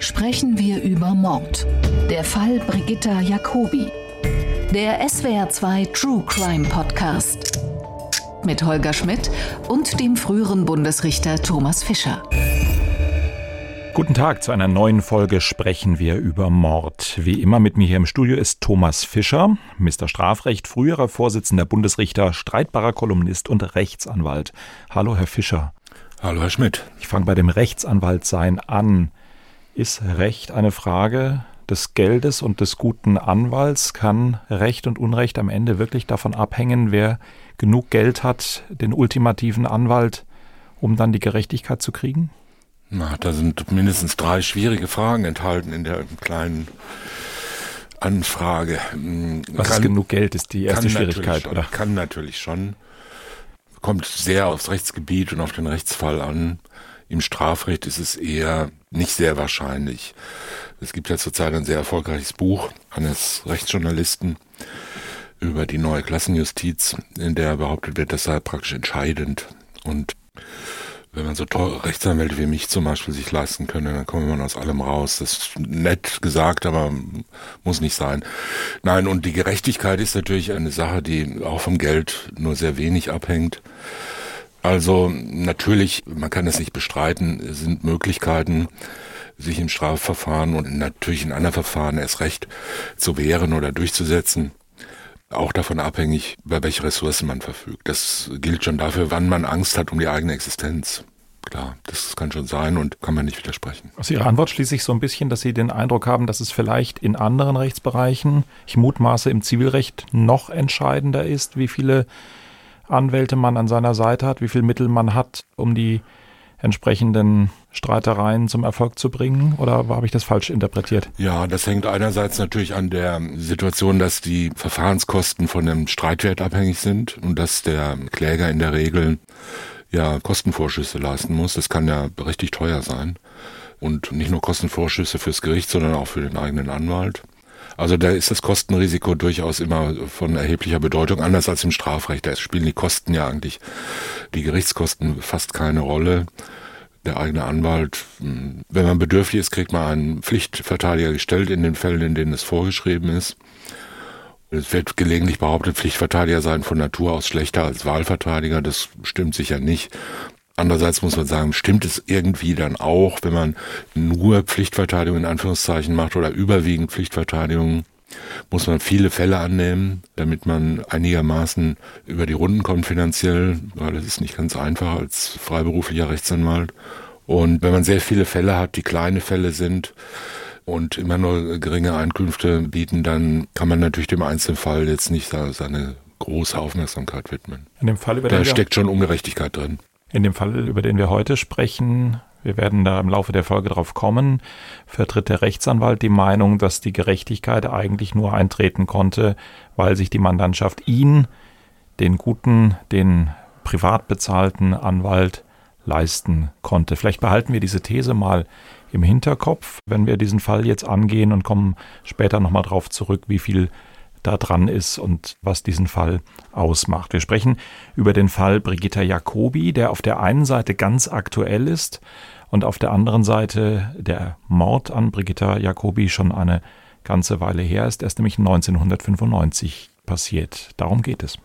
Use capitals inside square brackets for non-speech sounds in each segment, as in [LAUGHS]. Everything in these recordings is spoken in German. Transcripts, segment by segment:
sprechen wir über Mord. Der Fall Brigitta Jacobi. Der SWR2 True Crime Podcast. Mit Holger Schmidt und dem früheren Bundesrichter Thomas Fischer. Guten Tag, zu einer neuen Folge sprechen wir über Mord. Wie immer mit mir hier im Studio ist Thomas Fischer, Mr. Strafrecht, früherer Vorsitzender Bundesrichter, streitbarer Kolumnist und Rechtsanwalt. Hallo, Herr Fischer. Hallo, Herr Schmidt. Ich fange bei dem Rechtsanwaltsein an. Ist Recht eine Frage des Geldes und des guten Anwalts? Kann Recht und Unrecht am Ende wirklich davon abhängen, wer genug Geld hat, den ultimativen Anwalt, um dann die Gerechtigkeit zu kriegen? Na, da sind mindestens drei schwierige Fragen enthalten in der kleinen Anfrage. Was kann, ist genug Geld, ist die erste Schwierigkeit, schon, oder? Kann natürlich schon. Kommt sehr aufs Rechtsgebiet und auf den Rechtsfall an. Im Strafrecht ist es eher nicht sehr wahrscheinlich. Es gibt ja zurzeit ein sehr erfolgreiches Buch eines Rechtsjournalisten über die neue Klassenjustiz, in der behauptet wird, das sei praktisch entscheidend. Und wenn man so teure Rechtsanwälte wie mich zum Beispiel sich leisten könnte, dann kommt man aus allem raus. Das ist nett gesagt, aber muss nicht sein. Nein, und die Gerechtigkeit ist natürlich eine Sache, die auch vom Geld nur sehr wenig abhängt. Also natürlich, man kann es nicht bestreiten, es sind Möglichkeiten, sich im Strafverfahren und natürlich in anderen Verfahren erst recht zu wehren oder durchzusetzen auch davon abhängig, über welche Ressourcen man verfügt. Das gilt schon dafür, wann man Angst hat um die eigene Existenz. Klar, das kann schon sein und kann man nicht widersprechen. Aus Ihrer Antwort schließe ich so ein bisschen, dass Sie den Eindruck haben, dass es vielleicht in anderen Rechtsbereichen, ich mutmaße im Zivilrecht, noch entscheidender ist, wie viele Anwälte man an seiner Seite hat, wie viele Mittel man hat, um die entsprechenden Streitereien zum Erfolg zu bringen? Oder habe ich das falsch interpretiert? Ja, das hängt einerseits natürlich an der Situation, dass die Verfahrenskosten von dem Streitwert abhängig sind und dass der Kläger in der Regel ja Kostenvorschüsse leisten muss. Das kann ja richtig teuer sein. Und nicht nur Kostenvorschüsse fürs Gericht, sondern auch für den eigenen Anwalt. Also da ist das Kostenrisiko durchaus immer von erheblicher Bedeutung, anders als im Strafrecht. Da spielen die Kosten ja eigentlich, die Gerichtskosten fast keine Rolle. Der eigene Anwalt, hm, wenn man bedürftig ist, kriegt man einen Pflichtverteidiger gestellt in den Fällen, in denen es vorgeschrieben ist. Es wird gelegentlich behauptet, Pflichtverteidiger seien von Natur aus schlechter als Wahlverteidiger. Das stimmt sicher nicht. Andererseits muss man sagen, stimmt es irgendwie dann auch, wenn man nur Pflichtverteidigung in Anführungszeichen macht oder überwiegend Pflichtverteidigung, muss man viele Fälle annehmen, damit man einigermaßen über die Runden kommt finanziell, weil das ist nicht ganz einfach als freiberuflicher Rechtsanwalt. Und wenn man sehr viele Fälle hat, die kleine Fälle sind und immer nur geringe Einkünfte bieten, dann kann man natürlich dem Einzelfall jetzt nicht seine große Aufmerksamkeit widmen. In dem Fall über da steckt schon Ungerechtigkeit drin. In dem Fall, über den wir heute sprechen, wir werden da im Laufe der Folge drauf kommen, vertritt der Rechtsanwalt die Meinung, dass die Gerechtigkeit eigentlich nur eintreten konnte, weil sich die Mandantschaft ihn, den guten, den privat bezahlten Anwalt leisten konnte. Vielleicht behalten wir diese These mal im Hinterkopf, wenn wir diesen Fall jetzt angehen und kommen später nochmal drauf zurück, wie viel da dran ist und was diesen Fall ausmacht. Wir sprechen über den Fall Brigitta Jacobi, der auf der einen Seite ganz aktuell ist und auf der anderen Seite der Mord an Brigitta Jacobi schon eine ganze Weile her ist. Er ist nämlich 1995 passiert. Darum geht es.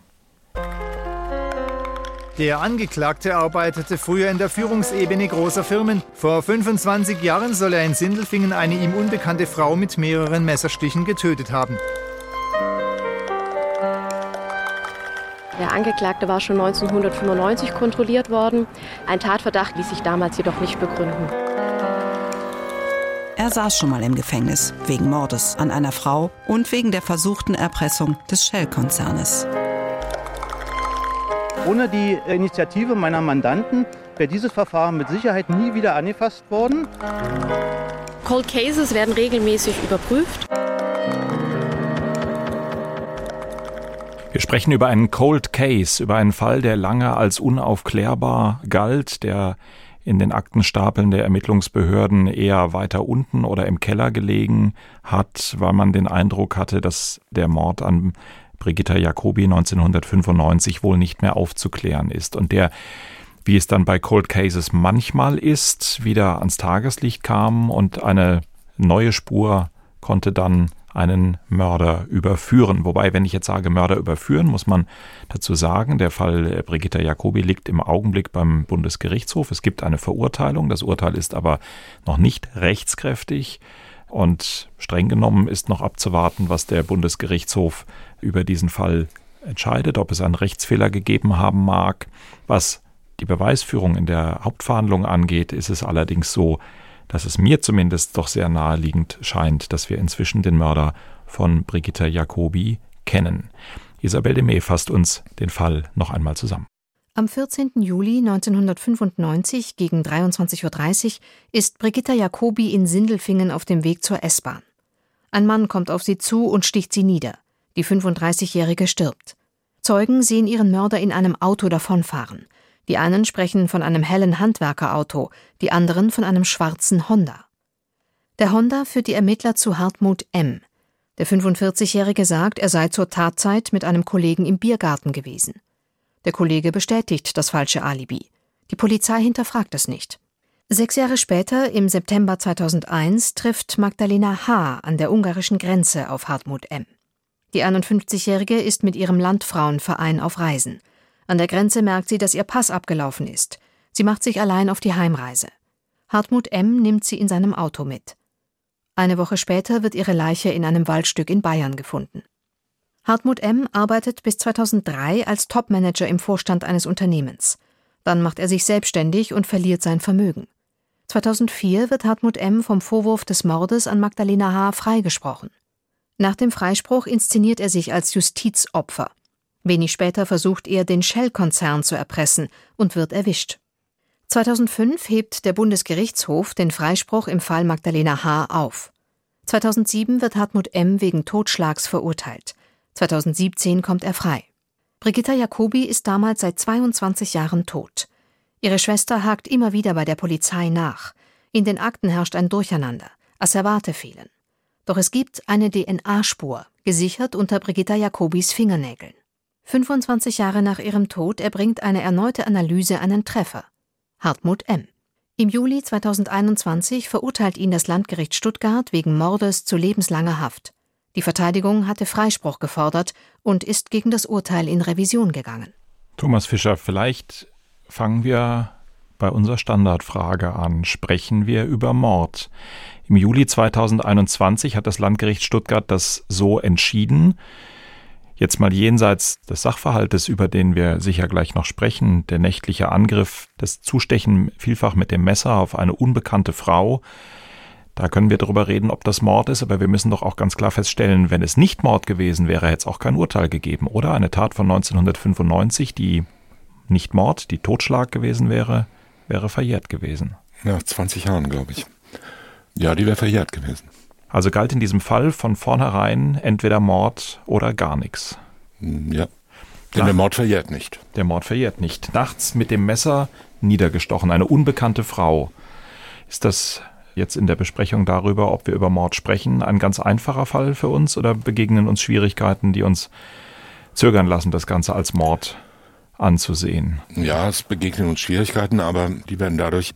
Der Angeklagte arbeitete früher in der Führungsebene großer Firmen. Vor 25 Jahren soll er in Sindelfingen eine ihm unbekannte Frau mit mehreren Messerstichen getötet haben. Der Angeklagte war schon 1995 kontrolliert worden. Ein Tatverdacht ließ sich damals jedoch nicht begründen. Er saß schon mal im Gefängnis wegen Mordes an einer Frau und wegen der versuchten Erpressung des Shell-Konzernes. Ohne die Initiative meiner Mandanten wäre dieses Verfahren mit Sicherheit nie wieder angefasst worden. Cold Cases werden regelmäßig überprüft. Wir sprechen über einen Cold Case, über einen Fall, der lange als unaufklärbar galt, der in den Aktenstapeln der Ermittlungsbehörden eher weiter unten oder im Keller gelegen hat, weil man den Eindruck hatte, dass der Mord an Brigitta Jacobi 1995 wohl nicht mehr aufzuklären ist. Und der wie es dann bei Cold Cases manchmal ist, wieder ans Tageslicht kam und eine neue Spur konnte dann einen Mörder überführen. Wobei, wenn ich jetzt sage Mörder überführen, muss man dazu sagen, der Fall Brigitta Jacobi liegt im Augenblick beim Bundesgerichtshof. Es gibt eine Verurteilung. Das Urteil ist aber noch nicht rechtskräftig. Und streng genommen ist noch abzuwarten, was der Bundesgerichtshof über diesen Fall entscheidet, ob es einen Rechtsfehler gegeben haben mag. Was die Beweisführung in der Hauptverhandlung angeht, ist es allerdings so, dass es mir zumindest doch sehr naheliegend scheint, dass wir inzwischen den Mörder von Brigitta Jacobi kennen. Isabel de fasst uns den Fall noch einmal zusammen. Am 14. Juli 1995 gegen 23.30 Uhr ist Brigitta Jacobi in Sindelfingen auf dem Weg zur S-Bahn. Ein Mann kommt auf sie zu und sticht sie nieder. Die 35-Jährige stirbt. Zeugen sehen ihren Mörder in einem Auto davonfahren. Die einen sprechen von einem hellen Handwerkerauto, die anderen von einem schwarzen Honda. Der Honda führt die Ermittler zu Hartmut M. Der 45-Jährige sagt, er sei zur Tatzeit mit einem Kollegen im Biergarten gewesen. Der Kollege bestätigt das falsche Alibi. Die Polizei hinterfragt es nicht. Sechs Jahre später, im September 2001, trifft Magdalena H. an der ungarischen Grenze auf Hartmut M. Die 51-Jährige ist mit ihrem Landfrauenverein auf Reisen. An der Grenze merkt sie, dass ihr Pass abgelaufen ist. Sie macht sich allein auf die Heimreise. Hartmut M. nimmt sie in seinem Auto mit. Eine Woche später wird ihre Leiche in einem Waldstück in Bayern gefunden. Hartmut M. arbeitet bis 2003 als Topmanager im Vorstand eines Unternehmens. Dann macht er sich selbstständig und verliert sein Vermögen. 2004 wird Hartmut M. vom Vorwurf des Mordes an Magdalena H. freigesprochen. Nach dem Freispruch inszeniert er sich als Justizopfer. Wenig später versucht er, den Shell-Konzern zu erpressen und wird erwischt. 2005 hebt der Bundesgerichtshof den Freispruch im Fall Magdalena H. auf. 2007 wird Hartmut M. wegen Totschlags verurteilt. 2017 kommt er frei. Brigitta Jacobi ist damals seit 22 Jahren tot. Ihre Schwester hakt immer wieder bei der Polizei nach. In den Akten herrscht ein Durcheinander. Asservate fehlen. Doch es gibt eine DNA-Spur, gesichert unter Brigitta Jacobis Fingernägeln. 25 Jahre nach ihrem Tod erbringt eine erneute Analyse einen Treffer. Hartmut M. Im Juli 2021 verurteilt ihn das Landgericht Stuttgart wegen Mordes zu lebenslanger Haft. Die Verteidigung hatte Freispruch gefordert und ist gegen das Urteil in Revision gegangen. Thomas Fischer, vielleicht fangen wir bei unserer Standardfrage an. Sprechen wir über Mord? Im Juli 2021 hat das Landgericht Stuttgart das so entschieden. Jetzt mal jenseits des Sachverhaltes, über den wir sicher gleich noch sprechen, der nächtliche Angriff, das Zustechen vielfach mit dem Messer auf eine unbekannte Frau, da können wir darüber reden, ob das Mord ist, aber wir müssen doch auch ganz klar feststellen, wenn es nicht Mord gewesen wäre, hätte es auch kein Urteil gegeben, oder? Eine Tat von 1995, die nicht Mord, die Totschlag gewesen wäre, wäre verjährt gewesen. Ja, 20 Jahren, glaube ich. Ja, die wäre verjährt gewesen. Also galt in diesem Fall von vornherein entweder Mord oder gar nichts. Hm, ja. Denn Nach, der Mord verjährt nicht. Der Mord verjährt nicht. Nachts mit dem Messer niedergestochen, eine unbekannte Frau. Ist das jetzt in der Besprechung darüber, ob wir über Mord sprechen, ein ganz einfacher Fall für uns oder begegnen uns Schwierigkeiten, die uns zögern lassen, das Ganze als Mord anzusehen? Ja, es begegnen uns Schwierigkeiten, aber die werden dadurch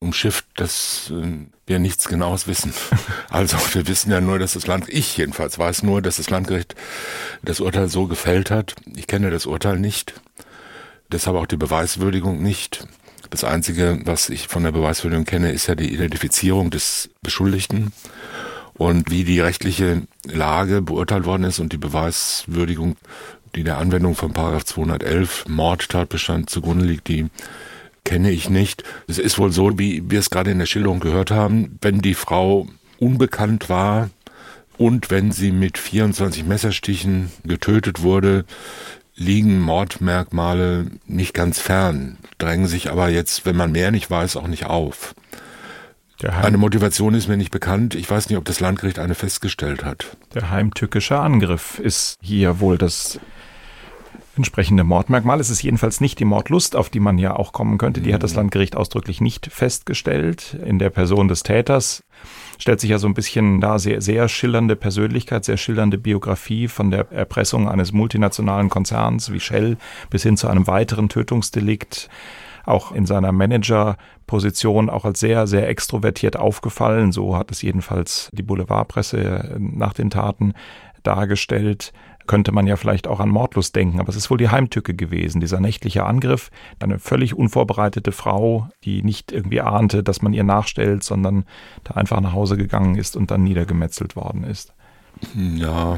umschifft, dass äh, wir nichts Genaues wissen. [LAUGHS] Also wir wissen ja nur, dass das Land, ich jedenfalls weiß nur, dass das Landgericht das Urteil so gefällt hat. Ich kenne das Urteil nicht, deshalb auch die Beweiswürdigung nicht. Das Einzige, was ich von der Beweisführung kenne, ist ja die Identifizierung des Beschuldigten und wie die rechtliche Lage beurteilt worden ist und die Beweiswürdigung, die der Anwendung von Paragraph 211 Mordtatbestand zugrunde liegt, die kenne ich nicht. Es ist wohl so, wie wir es gerade in der Schilderung gehört haben, wenn die Frau unbekannt war und wenn sie mit 24 Messerstichen getötet wurde, liegen Mordmerkmale nicht ganz fern, drängen sich aber jetzt, wenn man mehr nicht weiß, auch nicht auf. Eine Motivation ist mir nicht bekannt. Ich weiß nicht, ob das Landgericht eine festgestellt hat. Der heimtückische Angriff ist hier wohl das entsprechende Mordmerkmal. Es ist jedenfalls nicht die Mordlust, auf die man ja auch kommen könnte. Die hat das mhm. Landgericht ausdrücklich nicht festgestellt. In der Person des Täters stellt sich ja so ein bisschen da sehr, sehr schillernde Persönlichkeit, sehr schillernde Biografie von der Erpressung eines multinationalen Konzerns wie Shell bis hin zu einem weiteren Tötungsdelikt auch in seiner Managerposition auch als sehr, sehr extrovertiert aufgefallen. So hat es jedenfalls die Boulevardpresse nach den Taten dargestellt könnte man ja vielleicht auch an Mordlust denken, aber es ist wohl die Heimtücke gewesen, dieser nächtliche Angriff. Eine völlig unvorbereitete Frau, die nicht irgendwie ahnte, dass man ihr nachstellt, sondern da einfach nach Hause gegangen ist und dann niedergemetzelt worden ist. Ja,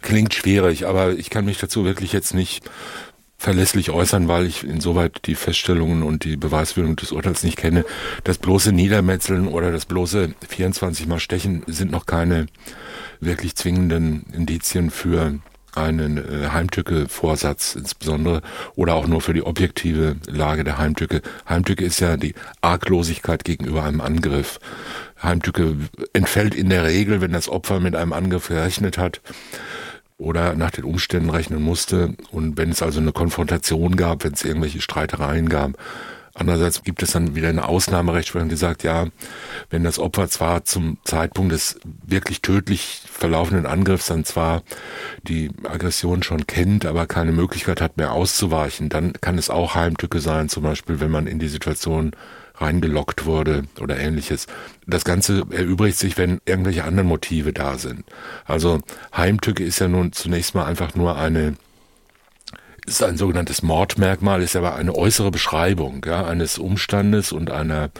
klingt schwierig, aber ich kann mich dazu wirklich jetzt nicht verlässlich äußern, weil ich insoweit die Feststellungen und die Beweisführung des Urteils nicht kenne. Das bloße Niedermetzeln oder das bloße 24 Mal Stechen sind noch keine wirklich zwingenden Indizien für einen äh, Heimtücke-Vorsatz insbesondere oder auch nur für die objektive Lage der Heimtücke. Heimtücke ist ja die Arglosigkeit gegenüber einem Angriff. Heimtücke entfällt in der Regel, wenn das Opfer mit einem Angriff gerechnet hat oder nach den Umständen rechnen musste. Und wenn es also eine Konfrontation gab, wenn es irgendwelche Streitereien gab, Andererseits gibt es dann wieder eine Ausnahmerechtsprechung, die sagt, ja, wenn das Opfer zwar zum Zeitpunkt des wirklich tödlich verlaufenden Angriffs dann zwar die Aggression schon kennt, aber keine Möglichkeit hat mehr auszuweichen, dann kann es auch Heimtücke sein, zum Beispiel wenn man in die Situation reingelockt wurde oder ähnliches. Das Ganze erübrigt sich, wenn irgendwelche anderen Motive da sind. Also Heimtücke ist ja nun zunächst mal einfach nur eine ist ein sogenanntes Mordmerkmal, ist aber eine äußere Beschreibung ja, eines Umstandes und einer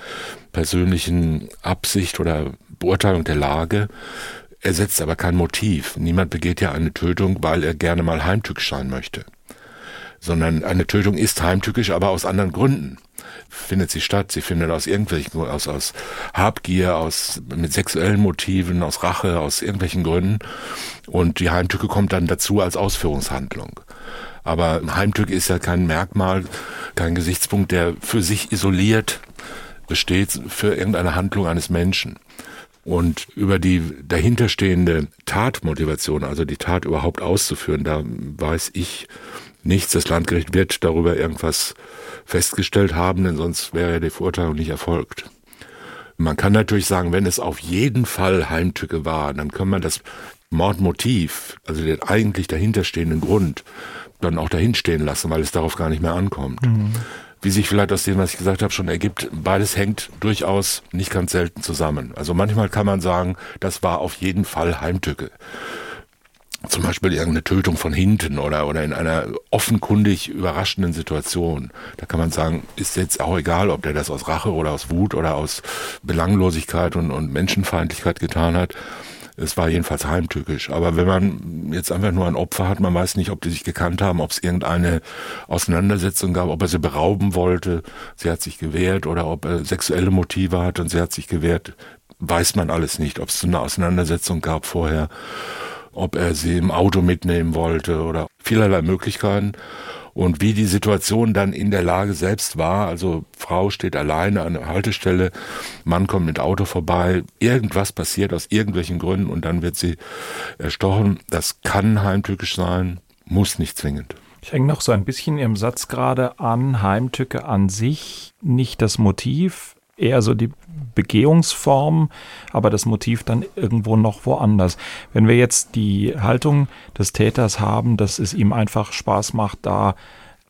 persönlichen Absicht oder Beurteilung der Lage, ersetzt aber kein Motiv. Niemand begeht ja eine Tötung, weil er gerne mal heimtückisch sein möchte. Sondern eine Tötung ist heimtückisch, aber aus anderen Gründen findet sie statt. Sie findet aus irgendwelchen, aus, aus Habgier, aus, mit sexuellen Motiven, aus Rache, aus irgendwelchen Gründen. Und die Heimtücke kommt dann dazu als Ausführungshandlung. Aber Heimtücke ist ja kein Merkmal, kein Gesichtspunkt, der für sich isoliert besteht für irgendeine Handlung eines Menschen. Und über die dahinterstehende Tatmotivation, also die Tat überhaupt auszuführen, da weiß ich nichts. Das Landgericht wird darüber irgendwas festgestellt haben, denn sonst wäre ja die Verurteilung nicht erfolgt. Man kann natürlich sagen, wenn es auf jeden Fall Heimtücke war, dann kann man das Mordmotiv, also den eigentlich dahinterstehenden Grund, dann auch dahin stehen lassen, weil es darauf gar nicht mehr ankommt. Mhm. Wie sich vielleicht aus dem, was ich gesagt habe, schon ergibt, beides hängt durchaus nicht ganz selten zusammen. Also manchmal kann man sagen, das war auf jeden Fall Heimtücke. Zum Beispiel irgendeine Tötung von hinten oder, oder in einer offenkundig überraschenden Situation. Da kann man sagen, ist jetzt auch egal, ob der das aus Rache oder aus Wut oder aus Belanglosigkeit und, und Menschenfeindlichkeit getan hat. Es war jedenfalls heimtückisch. Aber wenn man jetzt einfach nur ein Opfer hat, man weiß nicht, ob die sich gekannt haben, ob es irgendeine Auseinandersetzung gab, ob er sie berauben wollte, sie hat sich gewehrt oder ob er sexuelle Motive hat und sie hat sich gewehrt, weiß man alles nicht. Ob es eine Auseinandersetzung gab vorher, ob er sie im Auto mitnehmen wollte oder vielerlei Möglichkeiten und wie die Situation dann in der Lage selbst war. Also Frau steht alleine an der Haltestelle, Mann kommt mit Auto vorbei, irgendwas passiert aus irgendwelchen Gründen und dann wird sie erstochen. Das kann heimtückisch sein, muss nicht zwingend. Ich hänge noch so ein bisschen Ihrem Satz gerade an, Heimtücke an sich, nicht das Motiv, eher so die Begehungsform, aber das Motiv dann irgendwo noch woanders. Wenn wir jetzt die Haltung des Täters haben, dass es ihm einfach Spaß macht, da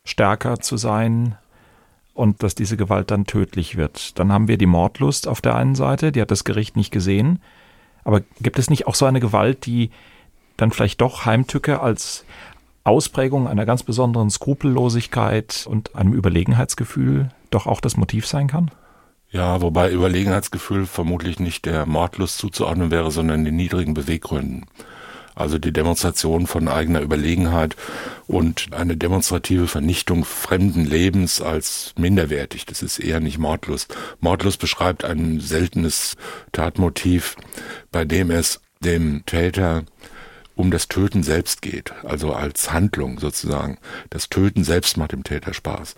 stärker zu sein und dass diese Gewalt dann tödlich wird, dann haben wir die Mordlust auf der einen Seite, die hat das Gericht nicht gesehen. Aber gibt es nicht auch so eine Gewalt, die dann vielleicht doch Heimtücke als Ausprägung einer ganz besonderen Skrupellosigkeit und einem Überlegenheitsgefühl doch auch das Motiv sein kann? Ja, wobei Überlegenheitsgefühl vermutlich nicht der Mordlust zuzuordnen wäre, sondern den niedrigen Beweggründen. Also die Demonstration von eigener Überlegenheit und eine demonstrative Vernichtung fremden Lebens als minderwertig. Das ist eher nicht Mordlust. Mordlust beschreibt ein seltenes Tatmotiv, bei dem es dem Täter um das Töten selbst geht, also als Handlung sozusagen. Das Töten selbst macht dem Täter Spaß.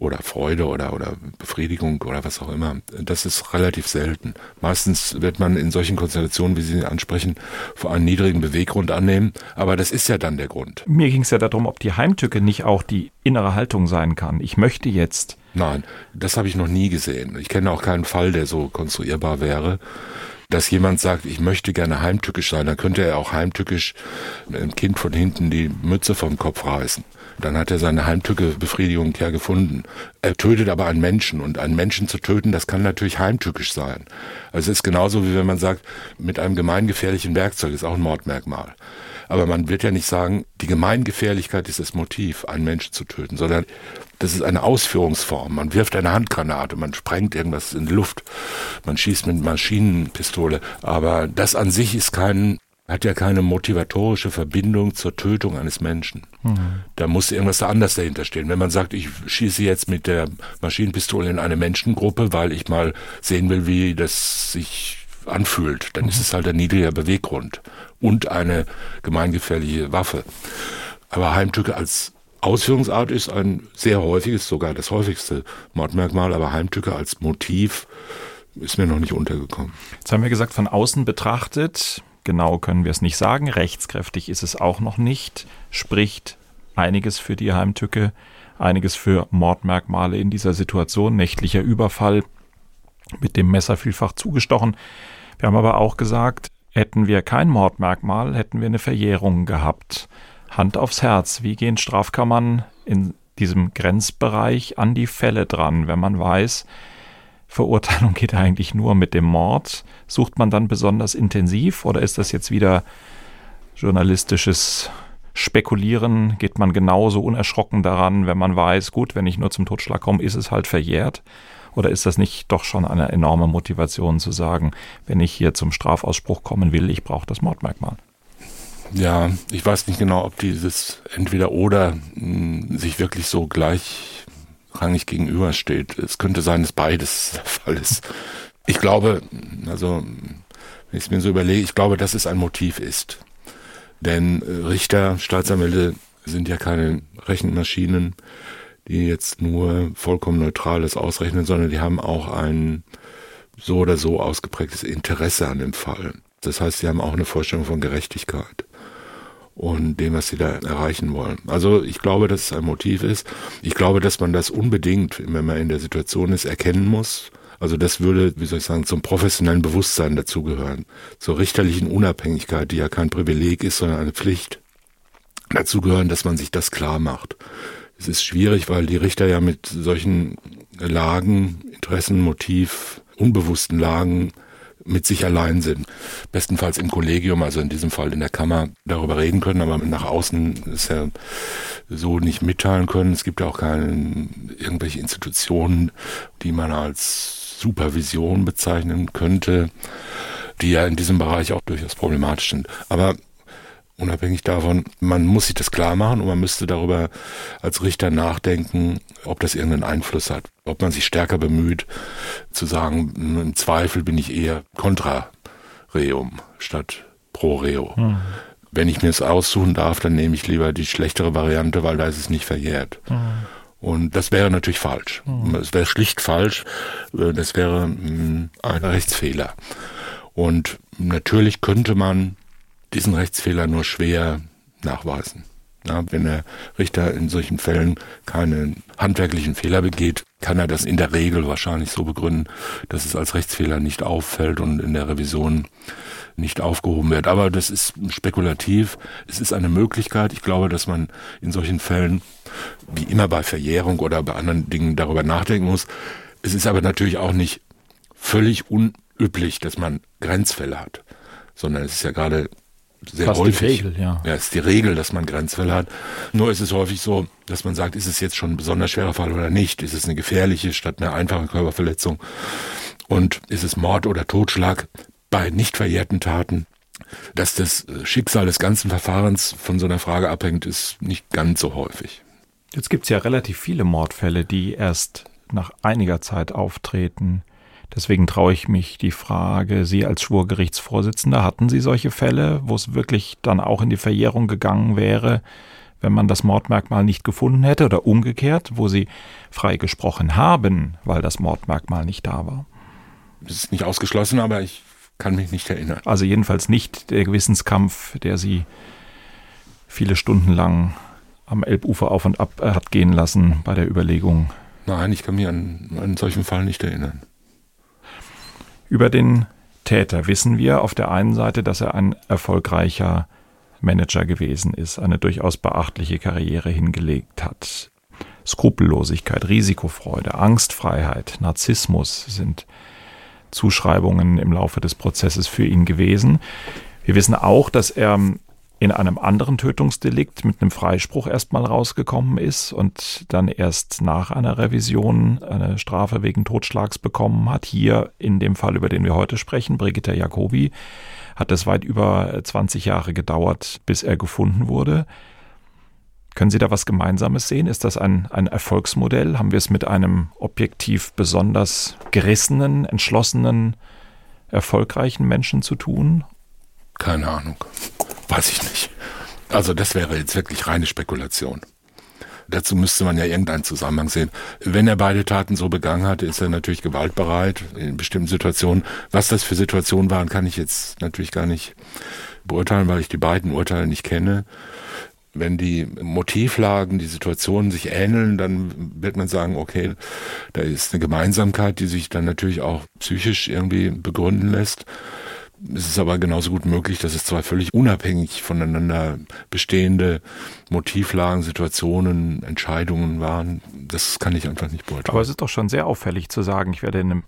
Oder Freude oder, oder Befriedigung oder was auch immer. Das ist relativ selten. Meistens wird man in solchen Konstellationen, wie Sie ansprechen, vor einen niedrigen Beweggrund annehmen, aber das ist ja dann der Grund. Mir ging es ja darum, ob die Heimtücke nicht auch die innere Haltung sein kann. Ich möchte jetzt. Nein, das habe ich noch nie gesehen. Ich kenne auch keinen Fall, der so konstruierbar wäre dass jemand sagt, ich möchte gerne heimtückisch sein, dann könnte er auch heimtückisch einem Kind von hinten die Mütze vom Kopf reißen. Dann hat er seine heimtücke Befriedigung ja gefunden. Er tötet aber einen Menschen und einen Menschen zu töten, das kann natürlich heimtückisch sein. Also es ist genauso wie wenn man sagt, mit einem gemeingefährlichen Werkzeug ist auch ein Mordmerkmal. Aber man wird ja nicht sagen, die Gemeingefährlichkeit ist das Motiv, einen Menschen zu töten, sondern das ist eine Ausführungsform. Man wirft eine Handgranate, man sprengt irgendwas in die Luft, man schießt mit Maschinenpistole. Aber das an sich ist kein hat ja keine motivatorische Verbindung zur Tötung eines Menschen. Mhm. Da muss irgendwas anders dahinter stehen. Wenn man sagt, ich schieße jetzt mit der Maschinenpistole in eine Menschengruppe, weil ich mal sehen will, wie das sich anfühlt, dann mhm. ist es halt ein niedriger Beweggrund und eine gemeingefährliche Waffe. Aber Heimtücke als Ausführungsart ist ein sehr häufiges, sogar das häufigste Mordmerkmal, aber Heimtücke als Motiv ist mir noch nicht untergekommen. Jetzt haben wir gesagt, von außen betrachtet genau können wir es nicht sagen. Rechtskräftig ist es auch noch nicht. Spricht einiges für die Heimtücke, einiges für Mordmerkmale in dieser Situation. Nächtlicher Überfall mit dem Messer vielfach zugestochen. Wir haben aber auch gesagt, hätten wir kein Mordmerkmal, hätten wir eine Verjährung gehabt. Hand aufs Herz, wie gehen Strafkammern in diesem Grenzbereich an die Fälle dran, wenn man weiß, Verurteilung geht eigentlich nur mit dem Mord. Sucht man dann besonders intensiv oder ist das jetzt wieder journalistisches Spekulieren? Geht man genauso unerschrocken daran, wenn man weiß, gut, wenn ich nur zum Totschlag komme, ist es halt verjährt? Oder ist das nicht doch schon eine enorme Motivation zu sagen, wenn ich hier zum Strafausspruch kommen will, ich brauche das Mordmerkmal? Ja, ich weiß nicht genau, ob dieses entweder oder hm, sich wirklich so gleich rangig gegenübersteht. Es könnte sein, dass beides [LAUGHS] der Fall ist. Ich glaube, also wenn ich es mir so überlege, ich glaube, dass es ein Motiv ist. Denn äh, Richter, Staatsanwälte sind ja keine Rechenmaschinen, die jetzt nur vollkommen neutrales ausrechnen, sondern die haben auch ein so oder so ausgeprägtes Interesse an dem Fall. Das heißt, sie haben auch eine Vorstellung von Gerechtigkeit und dem, was sie da erreichen wollen. Also ich glaube, dass es ein Motiv ist. Ich glaube, dass man das unbedingt, wenn man in der Situation ist, erkennen muss. Also das würde, wie soll ich sagen, zum professionellen Bewusstsein dazugehören. Zur richterlichen Unabhängigkeit, die ja kein Privileg ist, sondern eine Pflicht. Dazu gehören, dass man sich das klar macht. Es ist schwierig, weil die Richter ja mit solchen Lagen, Interessen, Motiv, unbewussten Lagen mit sich allein sind. Bestenfalls im Kollegium, also in diesem Fall in der Kammer, darüber reden können, aber nach außen ist ja so nicht mitteilen können. Es gibt auch keine irgendwelche Institutionen, die man als Supervision bezeichnen könnte, die ja in diesem Bereich auch durchaus problematisch sind. Aber unabhängig davon, man muss sich das klar machen und man müsste darüber als Richter nachdenken, ob das irgendeinen Einfluss hat, ob man sich stärker bemüht zu sagen, im Zweifel bin ich eher contra reum statt pro reo. Hm. Wenn ich mir es aussuchen darf, dann nehme ich lieber die schlechtere Variante, weil da ist es nicht verjährt. Hm. Und das wäre natürlich falsch. Hm. Es wäre schlicht falsch. Äh, das wäre hm, ein Rechtsfehler. Und natürlich könnte man diesen Rechtsfehler nur schwer nachweisen. Ja, wenn der Richter in solchen Fällen keinen handwerklichen Fehler begeht, kann er das in der Regel wahrscheinlich so begründen, dass es als Rechtsfehler nicht auffällt und in der Revision nicht aufgehoben wird. Aber das ist spekulativ. Es ist eine Möglichkeit. Ich glaube, dass man in solchen Fällen, wie immer bei Verjährung oder bei anderen Dingen, darüber nachdenken muss. Es ist aber natürlich auch nicht völlig unüblich, dass man Grenzfälle hat, sondern es ist ja gerade sehr Fast häufig. Die Regel, ja. ja, ist die Regel, dass man Grenzfälle hat. Nur ist es häufig so, dass man sagt, ist es jetzt schon ein besonders schwerer Fall oder nicht? Ist es eine gefährliche statt einer einfachen Körperverletzung? Und ist es Mord oder Totschlag bei nicht verjährten Taten? Dass das Schicksal des ganzen Verfahrens von so einer Frage abhängt, ist nicht ganz so häufig. Jetzt gibt es ja relativ viele Mordfälle, die erst nach einiger Zeit auftreten. Deswegen traue ich mich die Frage, Sie als Schwurgerichtsvorsitzender, hatten Sie solche Fälle, wo es wirklich dann auch in die Verjährung gegangen wäre, wenn man das Mordmerkmal nicht gefunden hätte oder umgekehrt, wo sie frei gesprochen haben, weil das Mordmerkmal nicht da war. Das ist nicht ausgeschlossen, aber ich kann mich nicht erinnern. Also jedenfalls nicht der Gewissenskampf, der sie viele Stunden lang am Elbufer auf und ab hat gehen lassen bei der Überlegung. Nein, ich kann mich an einen solchen Fall nicht erinnern. Über den Täter wissen wir auf der einen Seite, dass er ein erfolgreicher Manager gewesen ist, eine durchaus beachtliche Karriere hingelegt hat. Skrupellosigkeit, Risikofreude, Angstfreiheit, Narzissmus sind Zuschreibungen im Laufe des Prozesses für ihn gewesen. Wir wissen auch, dass er in einem anderen Tötungsdelikt mit einem Freispruch erstmal rausgekommen ist und dann erst nach einer Revision eine Strafe wegen Totschlags bekommen hat. Hier in dem Fall, über den wir heute sprechen, Brigitte Jacobi, hat es weit über 20 Jahre gedauert, bis er gefunden wurde. Können Sie da was Gemeinsames sehen? Ist das ein, ein Erfolgsmodell? Haben wir es mit einem objektiv besonders gerissenen, entschlossenen, erfolgreichen Menschen zu tun? Keine Ahnung. Weiß ich nicht. Also das wäre jetzt wirklich reine Spekulation. Dazu müsste man ja irgendeinen Zusammenhang sehen. Wenn er beide Taten so begangen hat, ist er natürlich gewaltbereit in bestimmten Situationen. Was das für Situationen waren, kann ich jetzt natürlich gar nicht beurteilen, weil ich die beiden Urteile nicht kenne. Wenn die Motivlagen, die Situationen sich ähneln, dann wird man sagen, okay, da ist eine Gemeinsamkeit, die sich dann natürlich auch psychisch irgendwie begründen lässt. Es ist aber genauso gut möglich, dass es zwei völlig unabhängig voneinander bestehende Motivlagen, Situationen, Entscheidungen waren. Das kann ich einfach nicht beurteilen. Aber es ist doch schon sehr auffällig zu sagen, ich werde in einem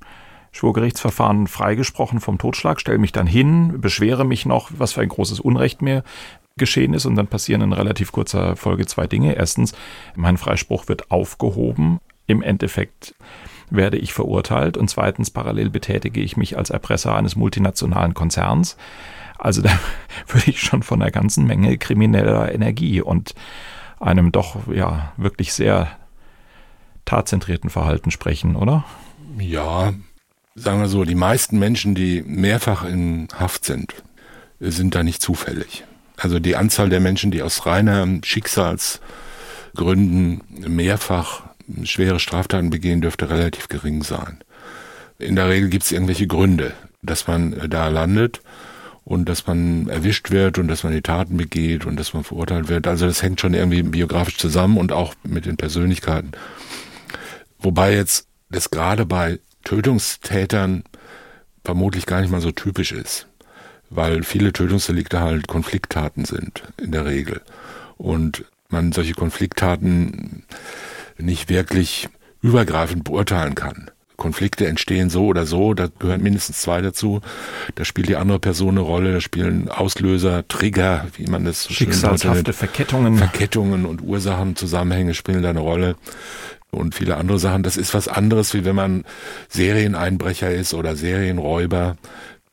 Schwurgerichtsverfahren freigesprochen vom Totschlag, stelle mich dann hin, beschwere mich noch, was für ein großes Unrecht mir geschehen ist und dann passieren in relativ kurzer Folge zwei Dinge. Erstens, mein Freispruch wird aufgehoben. Im Endeffekt werde ich verurteilt und zweitens parallel betätige ich mich als Erpresser eines multinationalen Konzerns. Also da [LAUGHS] würde ich schon von einer ganzen Menge krimineller Energie und einem doch ja wirklich sehr tatzentrierten Verhalten sprechen, oder? Ja, sagen wir so, die meisten Menschen, die mehrfach in Haft sind, sind da nicht zufällig. Also die Anzahl der Menschen, die aus reiner Schicksalsgründen mehrfach schwere Straftaten begehen, dürfte relativ gering sein. In der Regel gibt es irgendwelche Gründe, dass man da landet und dass man erwischt wird und dass man die Taten begeht und dass man verurteilt wird. Also das hängt schon irgendwie biografisch zusammen und auch mit den Persönlichkeiten. Wobei jetzt das gerade bei Tötungstätern vermutlich gar nicht mal so typisch ist, weil viele Tötungsdelikte halt Konflikttaten sind in der Regel und man solche Konflikttaten nicht wirklich übergreifend beurteilen kann. Konflikte entstehen so oder so, da gehören mindestens zwei dazu. Da spielt die andere Person eine Rolle, da spielen Auslöser, Trigger, wie man das so Schicksalshafte Verkettungen. Verkettungen und Ursachen, Zusammenhänge spielen da eine Rolle und viele andere Sachen. Das ist was anderes, wie wenn man Serieneinbrecher ist oder Serienräuber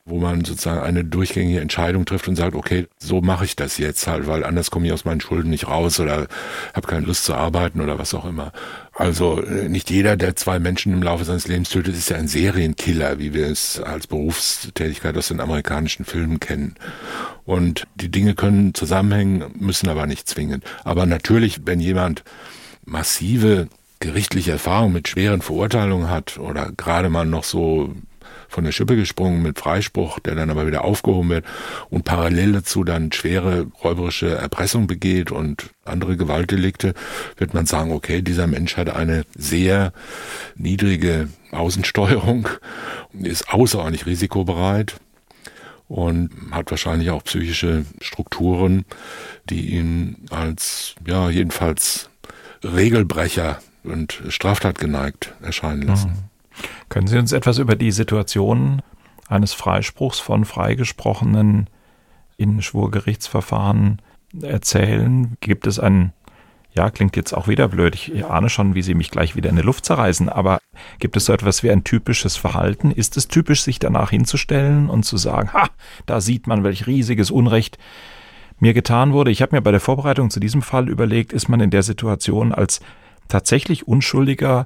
wo man sozusagen eine durchgängige Entscheidung trifft und sagt, okay, so mache ich das jetzt halt, weil anders komme ich aus meinen Schulden nicht raus oder habe keine Lust zu arbeiten oder was auch immer. Also äh, nicht jeder, der zwei Menschen im Laufe seines Lebens tötet, ist ja ein Serienkiller, wie wir es als Berufstätigkeit aus den amerikanischen Filmen kennen. Und die Dinge können zusammenhängen, müssen aber nicht zwingend. Aber natürlich, wenn jemand massive gerichtliche Erfahrung mit schweren Verurteilungen hat oder gerade mal noch so von der Schippe gesprungen mit Freispruch, der dann aber wieder aufgehoben wird und parallel dazu dann schwere räuberische Erpressung begeht und andere Gewaltdelikte, wird man sagen, okay, dieser Mensch hat eine sehr niedrige Außensteuerung, ist außerordentlich risikobereit und hat wahrscheinlich auch psychische Strukturen, die ihn als, ja, jedenfalls Regelbrecher und Straftat geneigt erscheinen lassen. Können Sie uns etwas über die Situation eines Freispruchs von Freigesprochenen in Schwurgerichtsverfahren erzählen? Gibt es ein, ja, klingt jetzt auch wieder blöd, ich ahne schon, wie Sie mich gleich wieder in die Luft zerreißen, aber gibt es so etwas wie ein typisches Verhalten? Ist es typisch, sich danach hinzustellen und zu sagen, ha, da sieht man, welch riesiges Unrecht mir getan wurde? Ich habe mir bei der Vorbereitung zu diesem Fall überlegt, ist man in der Situation als tatsächlich Unschuldiger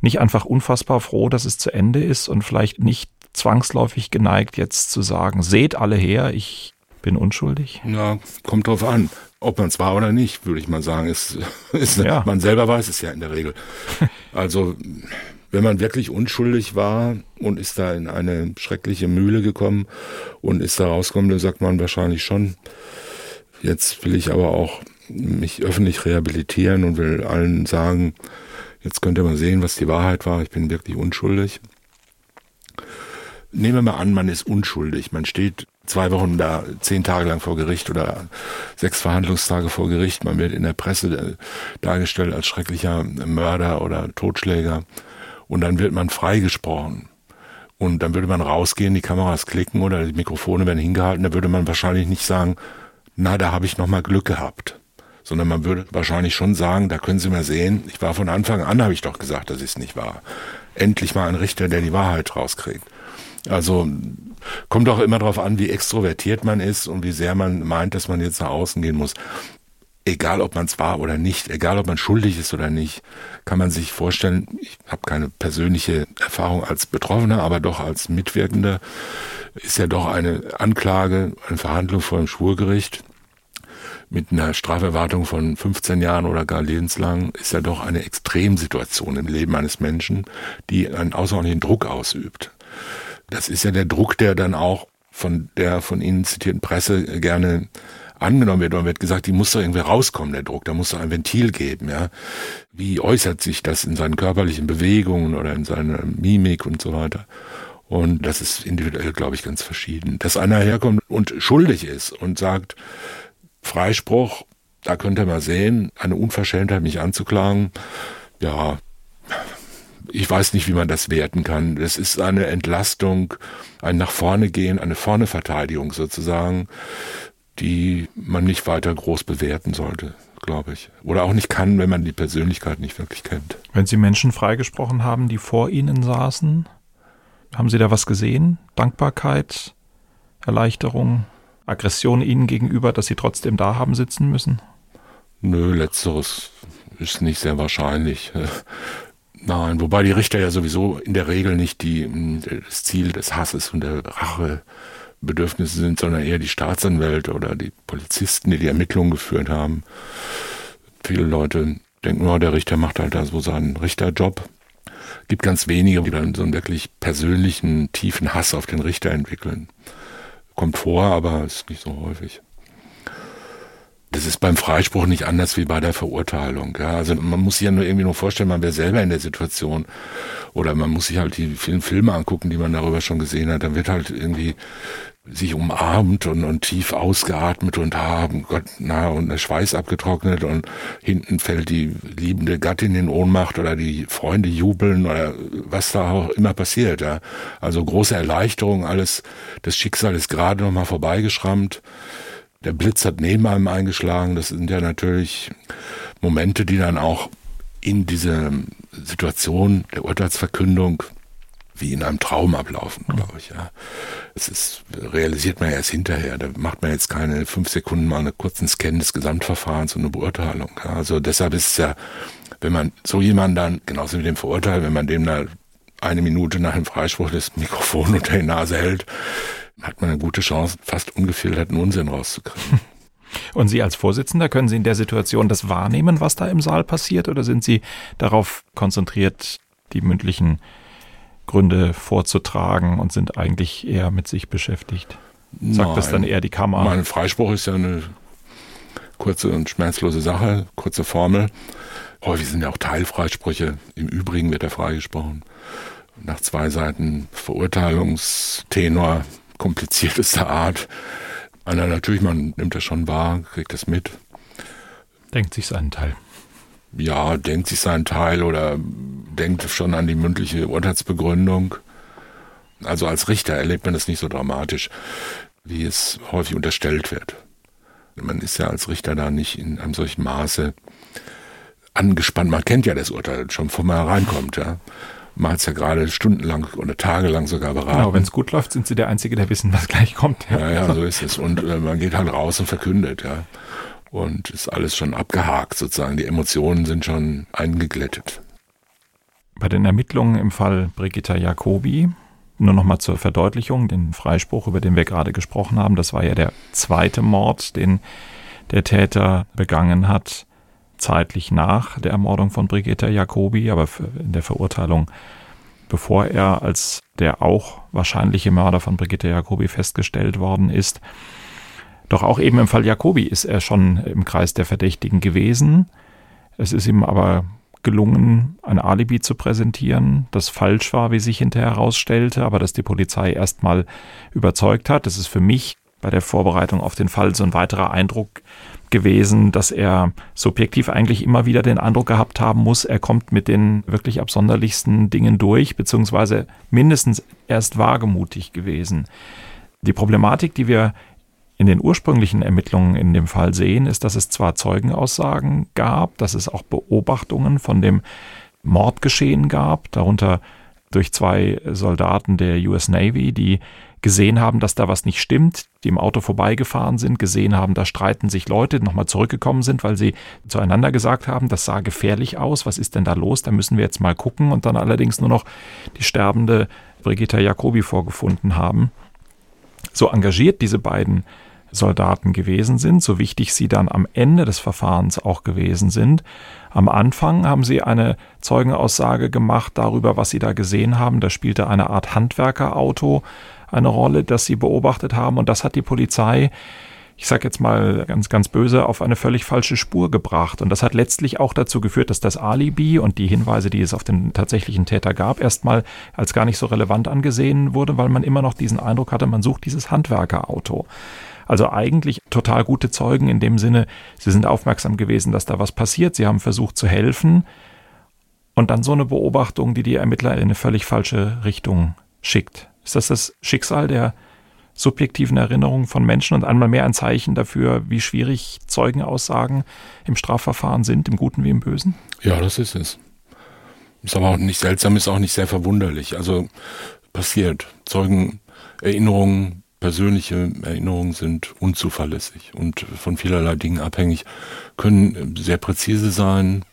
nicht einfach unfassbar froh, dass es zu Ende ist und vielleicht nicht zwangsläufig geneigt, jetzt zu sagen, seht alle her, ich bin unschuldig? Ja, kommt drauf an. Ob man es war oder nicht, würde ich mal sagen. Ist, [LAUGHS] ist, ja. Man selber weiß es ja in der Regel. [LAUGHS] Also, wenn man wirklich unschuldig war und ist da in eine schreckliche Mühle gekommen und ist da rausgekommen, dann sagt man wahrscheinlich schon, jetzt will ich aber auch mich öffentlich rehabilitieren und will allen sagen, jetzt könnt ihr mal sehen, was die Wahrheit war, ich bin wirklich unschuldig. Nehmen wir mal an, man ist unschuldig. Man steht zwei Wochen da, zehn Tage lang vor Gericht oder sechs Verhandlungstage vor Gericht. Man wird in der Presse äh, dargestellt als schrecklicher Mörder oder Totschläger. Und dann wird man freigesprochen. Und dann würde man rausgehen, die Kameras klicken oder die Mikrofone werden hingehalten. Da würde man wahrscheinlich nicht sagen, na, da habe ich nochmal Glück gehabt. Sondern man würde wahrscheinlich schon sagen, da können Sie mal sehen, ich war von Anfang an, habe ich doch gesagt, dass es nicht war. Endlich mal ein Richter, der die Wahrheit rauskriegt. Also kommt auch immer darauf an, wie extrovertiert man ist und wie sehr man meint, dass man jetzt nach außen gehen muss. Egal, ob man es war oder nicht, egal, ob man schuldig ist oder nicht, kann man sich vorstellen, ich habe keine persönliche Erfahrung als Betroffener, aber doch als Mitwirkender, ist ja doch eine Anklage, eine Verhandlung vor dem Schwurgericht mit einer Straferwartung von 15 Jahren oder gar lebenslang, ist ja doch eine Extremsituation im Leben eines Menschen, die einen außerordentlichen Druck ausübt. Das ist ja der Druck, der dann auch von der von Ihnen zitierten Presse gerne angenommen wird. Und wird gesagt, die muss doch irgendwie rauskommen, der Druck. Da muss doch ein Ventil geben, ja. Wie äußert sich das in seinen körperlichen Bewegungen oder in seiner Mimik und so weiter? Und das ist individuell, glaube ich, ganz verschieden. Dass einer herkommt und schuldig ist und sagt, Freispruch, da könnt ihr mal sehen, eine Unverschämtheit, mich anzuklagen, ja, ich weiß nicht, wie man das werten kann. Es ist eine Entlastung, ein nach vorne gehen, eine vorne Verteidigung sozusagen, die man nicht weiter groß bewerten sollte, glaube ich. Oder auch nicht kann, wenn man die Persönlichkeit nicht wirklich kennt. Wenn Sie Menschen freigesprochen haben, die vor Ihnen saßen, haben Sie da was gesehen? Dankbarkeit, Erleichterung, Aggression Ihnen gegenüber, dass Sie trotzdem da haben sitzen müssen? Nö, letzteres ist nicht sehr wahrscheinlich. Nein, wobei die Richter ja sowieso in der Regel nicht die, das Ziel des Hasses und der Rachebedürfnisse sind, sondern eher die Staatsanwälte oder die Polizisten, die die Ermittlungen geführt haben. Viele Leute denken, oh, der Richter macht halt da so seinen Richterjob. Gibt ganz wenige, die dann so einen wirklich persönlichen, tiefen Hass auf den Richter entwickeln. Kommt vor, aber ist nicht so häufig. Das ist beim Freispruch nicht anders wie bei der Verurteilung. Ja. Also man muss sich ja nur irgendwie nur vorstellen, man wäre selber in der Situation. Oder man muss sich halt die vielen Filme angucken, die man darüber schon gesehen hat. Dann wird halt irgendwie sich umarmt und, und tief ausgeatmet und haben Gott, na, und der Schweiß abgetrocknet und hinten fällt die liebende Gattin in Ohnmacht oder die Freunde jubeln oder was da auch immer passiert, ja. Also große Erleichterung, alles, das Schicksal ist gerade nochmal vorbeigeschrammt der Blitz hat neben einem eingeschlagen. Das sind ja natürlich Momente, die dann auch in diese Situation der Urteilsverkündung wie in einem Traum ablaufen, glaube ich. Ja, es ist realisiert man ja erst hinterher. Da macht man jetzt keine fünf Sekunden mal einen kurzen Scan des Gesamtverfahrens und eine Beurteilung. Ja, also deshalb ist es ja, wenn man so jemanden dann genauso wie dem Verurteilt, wenn man dem da eine Minute nach dem Freispruch das Mikrofon unter die Nase hält, hat man eine gute Chance, fast ungefilterten Unsinn rauszukriegen. [LAUGHS] Und Sie als Vorsitzender, können Sie in der Situation das wahrnehmen, was da im Saal passiert, oder sind Sie darauf konzentriert, die mündlichen Gründe vorzutragen und sind eigentlich eher mit sich beschäftigt? Sagt Nein, das dann eher die Kammer? Mein Freispruch ist ja eine kurze und schmerzlose Sache, kurze Formel. Häufig sind ja auch Teilfreisprüche. Im Übrigen wird er freigesprochen. Nach zwei Seiten Verurteilungstenor kompliziertester Art. Einer natürlich, man nimmt das schon wahr, kriegt das mit. Denkt sich seinen Teil. Ja, denkt sich seinen Teil oder denkt schon an die mündliche Urteilsbegründung. Also als Richter erlebt man das nicht so dramatisch, wie es häufig unterstellt wird. Man ist ja als Richter da nicht in einem solchen Maße angespannt. Man kennt ja das Urteil schon, bevor man reinkommt, ja man hat es ja gerade stundenlang oder tagelang sogar beraten. Genau, wenn es gut läuft, sind sie der Einzige, der wissen, was gleich kommt. Ja, ja, ja so ist es. Und äh, man geht halt raus und verkündet, ja. Und ist alles schon abgehakt sozusagen. Die Emotionen sind schon eingeglättet. Bei den Ermittlungen im Fall Brigitta Jacobi Nur noch mal zur Verdeutlichung, den Freispruch, über den wir gerade gesprochen haben, das war ja der zweite Mord, den der Täter begangen hat, zeitlich nach der Ermordung von Brigitta Jacobi, aber in der Verurteilung, bevor er als der auch wahrscheinliche Mörder von Brigitta Jacobi festgestellt worden ist. Doch auch eben im Fall Jacobi ist er schon im Kreis der Verdächtigen gewesen. Es ist ihm aber gelungen, ein Alibi zu präsentieren, das falsch war, wie sich hinterher herausstellte, aber das die Polizei erstmal überzeugt hat. Das ist für mich bei der Vorbereitung auf den Fall so ein weiterer Eindruck gewesen, dass er subjektiv eigentlich immer wieder den Eindruck gehabt haben muss, er kommt mit den wirklich absonderlichsten Dingen durch, beziehungsweise mindestens erst wagemutig gewesen. Die Problematik, die wir in den ursprünglichen Ermittlungen in dem Fall sehen, ist, dass es zwar Zeugenaussagen gab, dass es auch Beobachtungen von dem Mordgeschehen gab, darunter durch zwei Soldaten der US Navy, die gesehen haben, dass da was nicht stimmt, die im Auto vorbeigefahren sind, gesehen haben, da streiten sich Leute, nochmal zurückgekommen sind, weil sie zueinander gesagt haben, das sah gefährlich aus, was ist denn da los, da müssen wir jetzt mal gucken und dann allerdings nur noch die sterbende Brigitta Jacobi vorgefunden haben. So engagiert diese beiden Soldaten gewesen sind, so wichtig sie dann am Ende des Verfahrens auch gewesen sind. Am Anfang haben sie eine Zeugenaussage gemacht darüber, was sie da gesehen haben. Da spielte eine Art Handwerkerauto eine Rolle, das sie beobachtet haben. Und das hat die Polizei, ich sage jetzt mal ganz, ganz böse, auf eine völlig falsche Spur gebracht. Und das hat letztlich auch dazu geführt, dass das Alibi und die Hinweise, die es auf den tatsächlichen Täter gab, erstmal als gar nicht so relevant angesehen wurde, weil man immer noch diesen Eindruck hatte, man sucht dieses Handwerkerauto. Also eigentlich total gute Zeugen in dem Sinne, sie sind aufmerksam gewesen, dass da was passiert, sie haben versucht zu helfen und dann so eine Beobachtung, die die Ermittler in eine völlig falsche Richtung schickt. Ist das das Schicksal der subjektiven Erinnerungen von Menschen und einmal mehr ein Zeichen dafür, wie schwierig Zeugenaussagen im Strafverfahren sind, im Guten wie im Bösen? Ja, das ist es. Ist aber auch nicht seltsam, ist auch nicht sehr verwunderlich. Also passiert. Zeugenerinnerungen persönliche Erinnerungen sind unzuverlässig und von vielerlei Dingen abhängig, können sehr präzise sein.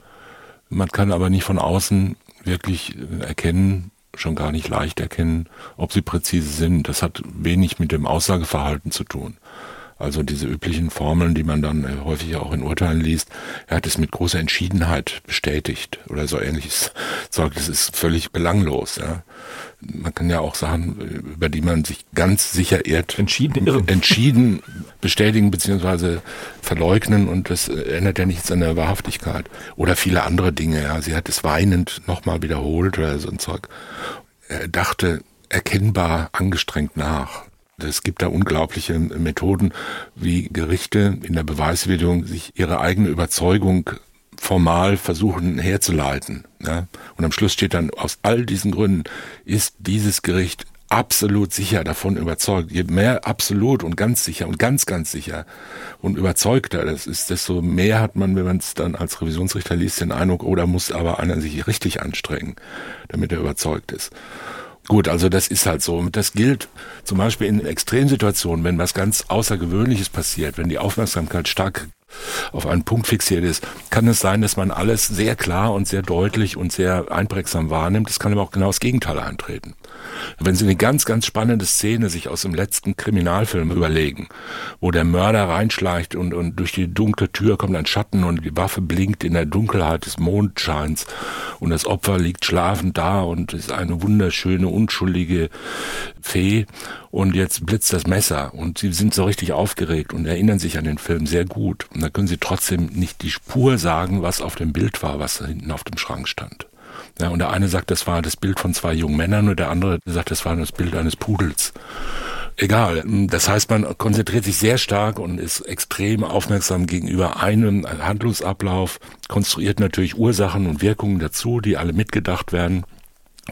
Man kann aber nicht von außen wirklich erkennen, schon gar nicht leicht erkennen, ob sie präzise sind. Das hat wenig mit dem Aussageverhalten zu tun. Also diese üblichen Formeln, die man dann äh, häufig auch in Urteilen liest, er hat es mit großer Entschiedenheit bestätigt oder so ähnliches [LAUGHS] Zeug. Das ist völlig belanglos. Ja. Man kann ja auch Sachen, über die man sich ganz sicher ehrt, entschieden, irren. entschieden bestätigen bzw. verleugnen und das ändert ja nichts an der Wahrhaftigkeit. Oder viele andere Dinge. Ja. Sie hat es weinend nochmal wiederholt oder so ein Zeug. Er dachte erkennbar angestrengt nach. Es gibt da unglaubliche Methoden, wie Gerichte in der Beweiswürdigung sich ihre eigene Überzeugung formal versuchen herzuleiten. Ja? Und am Schluss steht dann, aus all diesen Gründen ist dieses Gericht absolut sicher davon überzeugt. Je mehr absolut und ganz sicher und ganz, ganz sicher und überzeugter das ist, desto mehr hat man, wenn man es dann als Revisionsrichter liest, den Eindruck, oh, da muss aber einer sich richtig anstrengen, damit er überzeugt ist. Gut, also das ist halt so. Und das gilt zum Beispiel in Extremsituationen, wenn was ganz Außergewöhnliches passiert, wenn die Aufmerksamkeit stark auf einen Punkt fixiert ist, kann es sein, dass man alles sehr klar und sehr deutlich und sehr einprägsam wahrnimmt. Es kann aber auch genau das Gegenteil eintreten. Wenn Sie eine ganz, ganz spannende Szene sich aus dem letzten Kriminalfilm überlegen, wo der Mörder reinschleicht und, und durch die dunkle Tür kommt ein Schatten und die Waffe blinkt in der Dunkelheit des Mondscheins und das Opfer liegt schlafend da und ist eine wunderschöne, unschuldige Fee und jetzt blitzt das Messer und Sie sind so richtig aufgeregt und erinnern sich an den Film sehr gut. Und da können Sie trotzdem nicht die Spur sagen, was auf dem Bild war, was hinten auf dem Schrank stand. Ja, und der eine sagt, das war das Bild von zwei jungen Männern und der andere sagt, das war das Bild eines Pudels. Egal. Das heißt, man konzentriert sich sehr stark und ist extrem aufmerksam gegenüber einem Handlungsablauf, konstruiert natürlich Ursachen und Wirkungen dazu, die alle mitgedacht werden.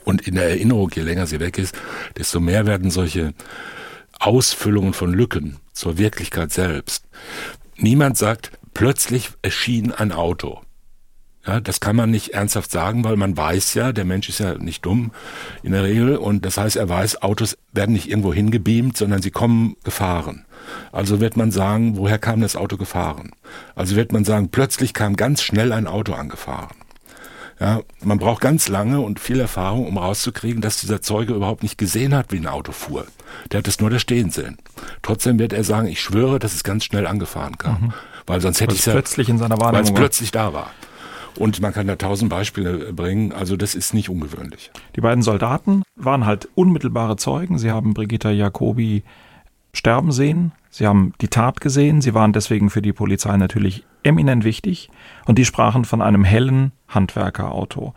Und in der Erinnerung, je länger sie weg ist, desto mehr werden solche Ausfüllungen von Lücken zur Wirklichkeit selbst. Niemand sagt, plötzlich erschien ein Auto. Ja, das kann man nicht ernsthaft sagen, weil man weiß ja, der Mensch ist ja nicht dumm in der Regel und das heißt, er weiß, Autos werden nicht irgendwo hingebeamt, sondern sie kommen gefahren. Also wird man sagen, woher kam das Auto gefahren? Also wird man sagen, plötzlich kam ganz schnell ein Auto angefahren. Ja, man braucht ganz lange und viel Erfahrung, um rauszukriegen, dass dieser Zeuge überhaupt nicht gesehen hat, wie ein Auto fuhr. Der hat es nur da stehen sehen. Trotzdem wird er sagen, ich schwöre, dass es ganz schnell angefahren kam. Mhm. Weil sonst hätte ich es ja, plötzlich in seiner Wahrnehmung. Weil es plötzlich da war. Und man kann da tausend Beispiele bringen. Also das ist nicht ungewöhnlich. Die beiden Soldaten waren halt unmittelbare Zeugen. Sie haben Brigitta Jacobi sterben sehen. Sie haben die Tat gesehen. Sie waren deswegen für die Polizei natürlich eminent wichtig. Und die sprachen von einem hellen Handwerkerauto.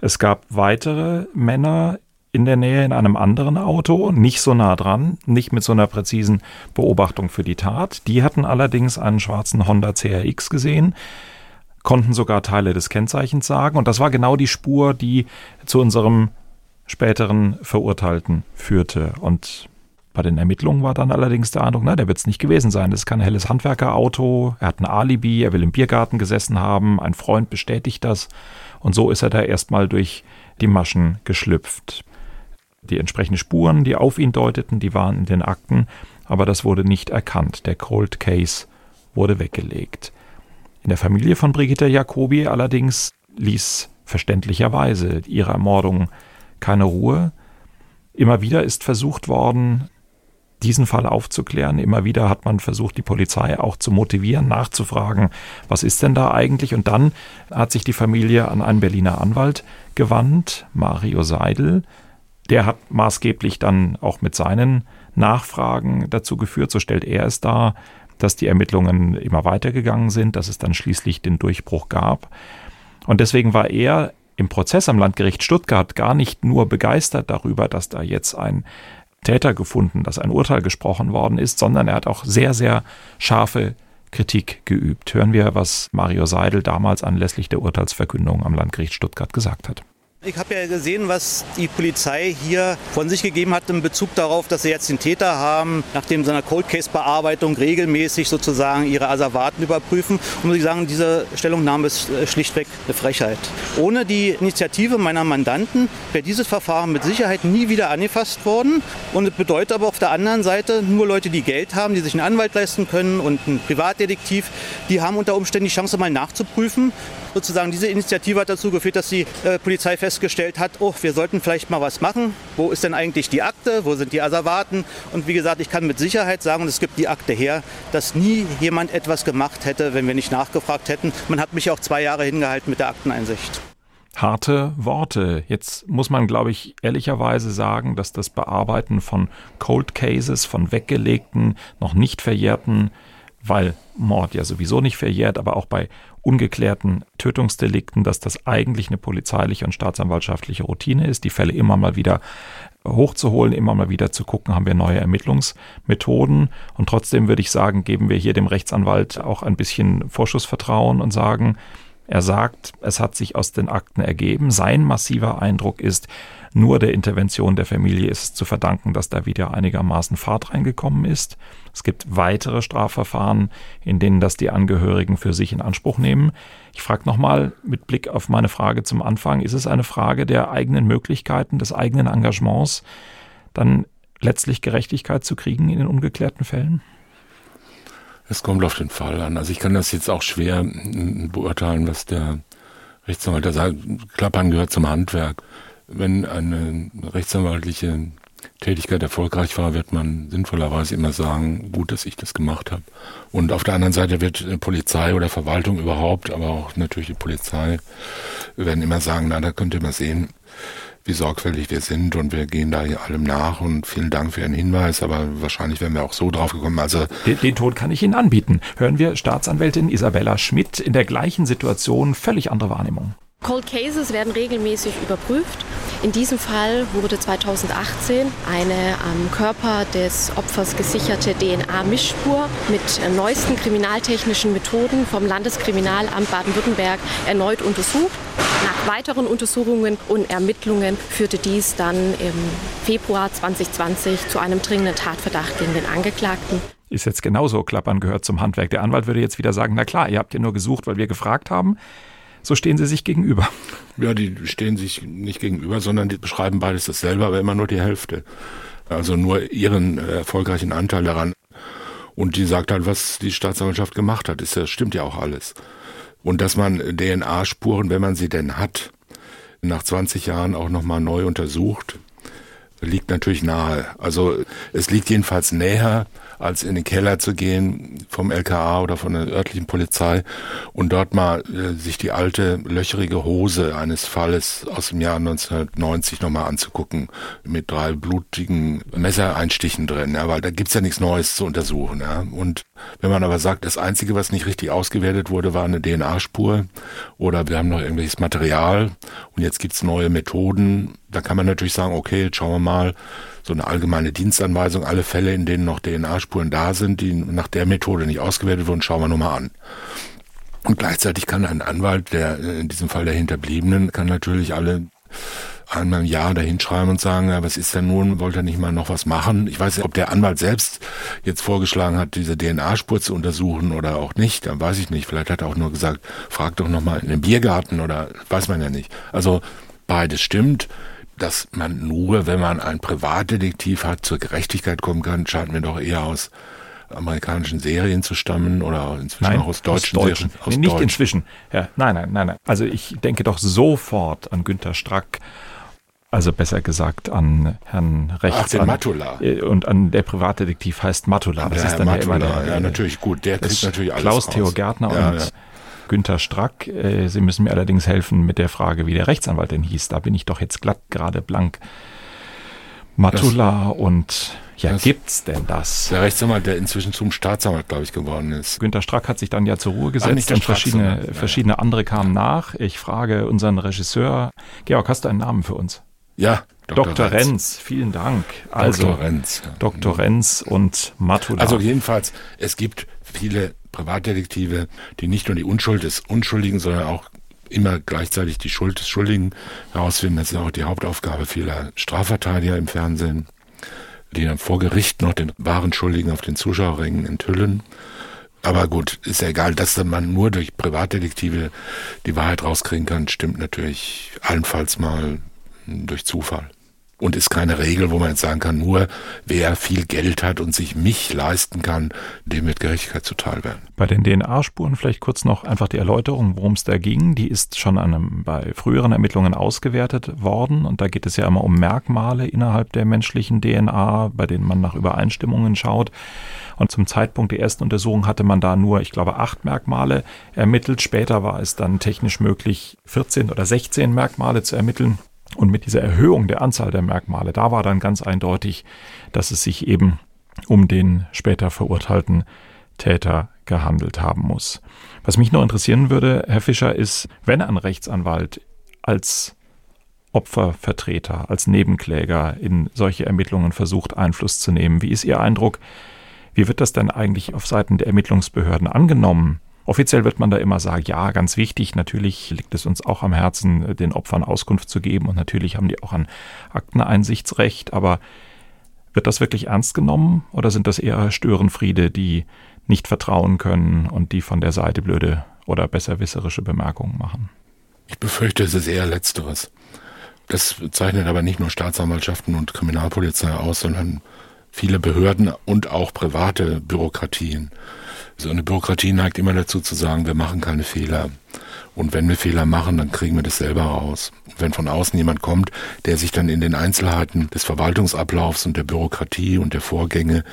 Es gab weitere Männer in der Nähe in einem anderen Auto, nicht so nah dran, nicht mit so einer präzisen Beobachtung für die Tat. Die hatten allerdings einen schwarzen Honda CRX gesehen, konnten sogar Teile des Kennzeichens sagen. Und das war genau die Spur, die zu unserem späteren Verurteilten führte. Und bei den Ermittlungen war dann allerdings der Eindruck, na, der wird es nicht gewesen sein. Das ist kein helles Handwerkerauto, er hat ein Alibi, er will im Biergarten gesessen haben, ein Freund bestätigt das. Und so ist er da erstmal durch die Maschen geschlüpft. Die entsprechenden Spuren, die auf ihn deuteten, die waren in den Akten, aber das wurde nicht erkannt. Der Cold Case wurde weggelegt. In der Familie von Brigitte Jacobi allerdings ließ verständlicherweise ihre Ermordung keine Ruhe. Immer wieder ist versucht worden, diesen Fall aufzuklären. Immer wieder hat man versucht, die Polizei auch zu motivieren, nachzufragen, was ist denn da eigentlich? Und dann hat sich die Familie an einen Berliner Anwalt gewandt, Mario Seidel. Der hat maßgeblich dann auch mit seinen Nachfragen dazu geführt, so stellt er es dar, dass die Ermittlungen immer weitergegangen sind, dass es dann schließlich den Durchbruch gab. Und deswegen war er im Prozess am Landgericht Stuttgart gar nicht nur begeistert darüber, dass da jetzt ein Täter gefunden, dass ein Urteil gesprochen worden ist, sondern er hat auch sehr, sehr scharfe Kritik geübt. Hören wir, was Mario Seidel damals anlässlich der Urteilsverkündung am Landgericht Stuttgart gesagt hat. Ich habe ja gesehen, was die Polizei hier von sich gegeben hat in Bezug darauf, dass sie jetzt den Täter haben, nachdem so einer Cold Case Bearbeitung regelmäßig sozusagen ihre Asservaten überprüfen. Und muss ich sagen, diese Stellungnahme ist äh, schlichtweg eine Frechheit. Ohne die Initiative meiner Mandanten wäre dieses Verfahren mit Sicherheit nie wieder angefasst worden. Und es bedeutet aber auf der anderen Seite, nur Leute, die Geld haben, die sich einen Anwalt leisten können und einen Privatdetektiv, die haben unter Umständen die Chance mal nachzuprüfen. Sozusagen diese Initiative hat dazu geführt, dass die äh, Polizei fest festgestellt hat, oh, wir sollten vielleicht mal was machen. Wo ist denn eigentlich die Akte? Wo sind die Asservaten? Und wie gesagt, ich kann mit Sicherheit sagen, es gibt die Akte her, dass nie jemand etwas gemacht hätte, wenn wir nicht nachgefragt hätten. Man hat mich auch zwei Jahre hingehalten mit der Akteneinsicht harte Worte. Jetzt muss man, glaube ich, ehrlicherweise sagen, dass das Bearbeiten von Cold Cases, von weggelegten, noch nicht verjährten, weil Mord ja sowieso nicht verjährt, aber auch bei ungeklärten Tötungsdelikten, dass das eigentlich eine polizeiliche und staatsanwaltschaftliche Routine ist, die Fälle immer mal wieder hochzuholen, immer mal wieder zu gucken, haben wir neue Ermittlungsmethoden. Und trotzdem würde ich sagen, geben wir hier dem Rechtsanwalt auch ein bisschen Vorschussvertrauen und sagen, er sagt, es hat sich aus den Akten ergeben. Sein massiver Eindruck ist, nur der Intervention der Familie ist zu verdanken, dass da wieder einigermaßen Fahrt reingekommen ist. Es gibt weitere Strafverfahren, in denen das die Angehörigen für sich in Anspruch nehmen. Ich frage nochmal mit Blick auf meine Frage zum Anfang, ist es eine Frage der eigenen Möglichkeiten, des eigenen Engagements, dann letztlich Gerechtigkeit zu kriegen in den ungeklärten Fällen? Es kommt auf den Fall an. Also ich kann das jetzt auch schwer beurteilen, was der Rechtsanwalt da sagt. Klappern gehört zum Handwerk wenn eine rechtsanwaltliche Tätigkeit erfolgreich war, wird man sinnvollerweise immer sagen, gut, dass ich das gemacht habe. Und auf der anderen Seite wird Polizei oder Verwaltung überhaupt, aber auch natürlich die Polizei, werden immer sagen, na, da könnt ihr mal sehen, wie sorgfältig wir sind und wir gehen da allem nach und vielen Dank für Ihren Hinweis, aber wahrscheinlich wären wir auch so drauf gekommen. Also den, den Tod kann ich Ihnen anbieten. Hören wir Staatsanwältin Isabella Schmidt in der gleichen Situation, völlig andere Wahrnehmung. Cold Cases werden regelmäßig überprüft. In diesem Fall wurde 2018 eine am Körper des Opfers gesicherte DNA-Mischspur mit neuesten kriminaltechnischen Methoden vom Landeskriminalamt Baden-Württemberg erneut untersucht. Nach weiteren Untersuchungen und Ermittlungen führte dies dann im Februar 2020 zu einem dringenden Tatverdacht gegen den Angeklagten ist jetzt genauso klappern gehört zum Handwerk. Der Anwalt würde jetzt wieder sagen, na klar, ihr habt ja nur gesucht, weil wir gefragt haben so stehen sie sich gegenüber. Ja, die stehen sich nicht gegenüber, sondern die beschreiben beides dasselbe, aber immer nur die Hälfte. Also nur ihren äh, erfolgreichen Anteil daran. Und die sagt halt, was die Staatsanwaltschaft gemacht hat. Ja, stimmt ja auch alles. Und dass man DNA-Spuren, wenn man sie denn hat, nach 20 Jahren auch nochmal neu untersucht. Liegt natürlich nahe. Also es liegt jedenfalls näher, als in den Keller zu gehen vom LKA oder von der örtlichen Polizei und dort mal äh, sich die alte löcherige Hose eines Falles aus dem Jahr 1990 nochmal anzugucken mit drei blutigen Messereinstichen drin, ja, weil da gibt's ja nichts Neues zu untersuchen. Ja. Und wenn man aber sagt, das Einzige, was nicht richtig ausgewertet wurde, war eine DNA-Spur oder wir haben noch irgendwelches Material und jetzt gibt's neue Methoden, da kann man natürlich sagen, okay, jetzt schauen wir mal, so eine allgemeine Dienstanweisung, alle Fälle, in denen noch DNA-Spuren da sind, die nach der Methode nicht ausgewertet wurden, schauen wir nochmal an. Und gleichzeitig kann ein Anwalt, der äh, in diesem Fall der Hinterbliebenen, kann natürlich alle einmal im Jahr dahinschreiben und sagen, ja, was ist denn nun, wollt ihr nicht mal noch was machen? Ich weiß nicht, ob der Anwalt selbst jetzt vorgeschlagen hat, diese DNA-Spur zu untersuchen oder auch nicht, dann weiß ich nicht. Vielleicht hat er auch nur gesagt, frag doch nochmal in den Biergarten oder weiß man ja nicht. Also beides stimmt dass man nur, wenn man einen Privatdetektiv hat, zur Gerechtigkeit kommen kann, scheint mir doch eher aus amerikanischen Serien zu stammen oder inzwischen nein, auch aus deutschen, aus deutschen. Serien. Aus nicht Deutsch. inzwischen. Ja, nein, nein, nein, nein. Also ich denke doch sofort an Günter Strack, also besser gesagt an Herrn Rechts. Ach, den Matula. Äh, und an der Privatdetektiv heißt Matula. Das ist Herr dann Matula, ja immer der, ja, natürlich gut. Der kriegt natürlich alles Klaus raus. Theo Gärtner Ja, und ja. Günter Strack. Äh, Sie müssen mir allerdings helfen mit der Frage, wie der Rechtsanwalt denn hieß. Da bin ich doch jetzt glatt gerade blank. Matula und ja, das- gibt's denn das? Der Rechtsanwalt, der inzwischen zum Staatsanwalt, glaube ich, geworden ist. Günter Strack hat sich dann ja zur Ruhe gesetzt der und verschiedene, ja, ja. verschiedene andere kamen nach. Ich frage unseren Regisseur, Georg, hast du einen Namen für uns? Ja, Dr. Renz, vielen Dank. Also, Dr. Renz. ja. Dr. Renz und Matula. Also jedenfalls, es gibt viele Privatdetektive, die nicht nur die Unschuld des Unschuldigen, sondern auch immer gleichzeitig die Schuld des Schuldigen herausfinden. Das ist auch die Hauptaufgabe vieler Strafverteidiger im Fernsehen, die dann vor Gericht noch den wahren Schuldigen auf den Zuschauerrängen enthüllen. Aber gut, ist ja egal, dass man nur durch Privatdetektive die Wahrheit rauskriegen kann, stimmt natürlich allenfalls mal durch Zufall. Und ist keine Regel, wo man jetzt sagen kann, nur wer viel Geld hat und sich mich leisten kann, dem wird Gerechtigkeit zuteil werden. Bei den DNA-Spuren vielleicht kurz noch einfach die Erläuterung, worum es da ging. Die ist schon einem, bei früheren Ermittlungen ausgewertet worden und da geht es ja immer um Merkmale innerhalb der menschlichen DNA, bei denen man nach Übereinstimmungen schaut. Und zum Zeitpunkt der ersten Untersuchung hatte man da nur, ich glaube, acht Merkmale ermittelt. Später war es dann technisch möglich, 14 oder 16 Merkmale zu ermitteln. Und mit dieser Erhöhung der Anzahl der Merkmale, da war dann ganz eindeutig, dass es sich eben um den später verurteilten Täter gehandelt haben muss. Was mich noch interessieren würde, Herr Fischer, ist, wenn ein Rechtsanwalt als Opfervertreter, als Nebenkläger in solche Ermittlungen versucht, Einfluss zu nehmen, wie ist Ihr Eindruck? Wie wird das denn eigentlich auf Seiten der Ermittlungsbehörden angenommen? Offiziell wird man da immer sagen, ja, ganz wichtig, natürlich liegt es uns auch am Herzen, den Opfern Auskunft zu geben und natürlich haben die auch ein Akteneinsichtsrecht, aber wird das wirklich ernst genommen oder sind das eher Störenfriede, die nicht vertrauen können und die von der Seite blöde oder besserwisserische Bemerkungen machen? Ich befürchte, es ist eher Letzteres. Das zeichnet aber nicht nur Staatsanwaltschaften und Kriminalpolizei aus, sondern viele Behörden und auch private Bürokratien. So eine Bürokratie neigt immer dazu zu sagen, wir machen keine Fehler. Und wenn wir Fehler machen, dann kriegen wir das selber raus. Wenn von außen jemand kommt, der sich dann in den Einzelheiten des Verwaltungsablaufs und der Bürokratie und der Vorgänge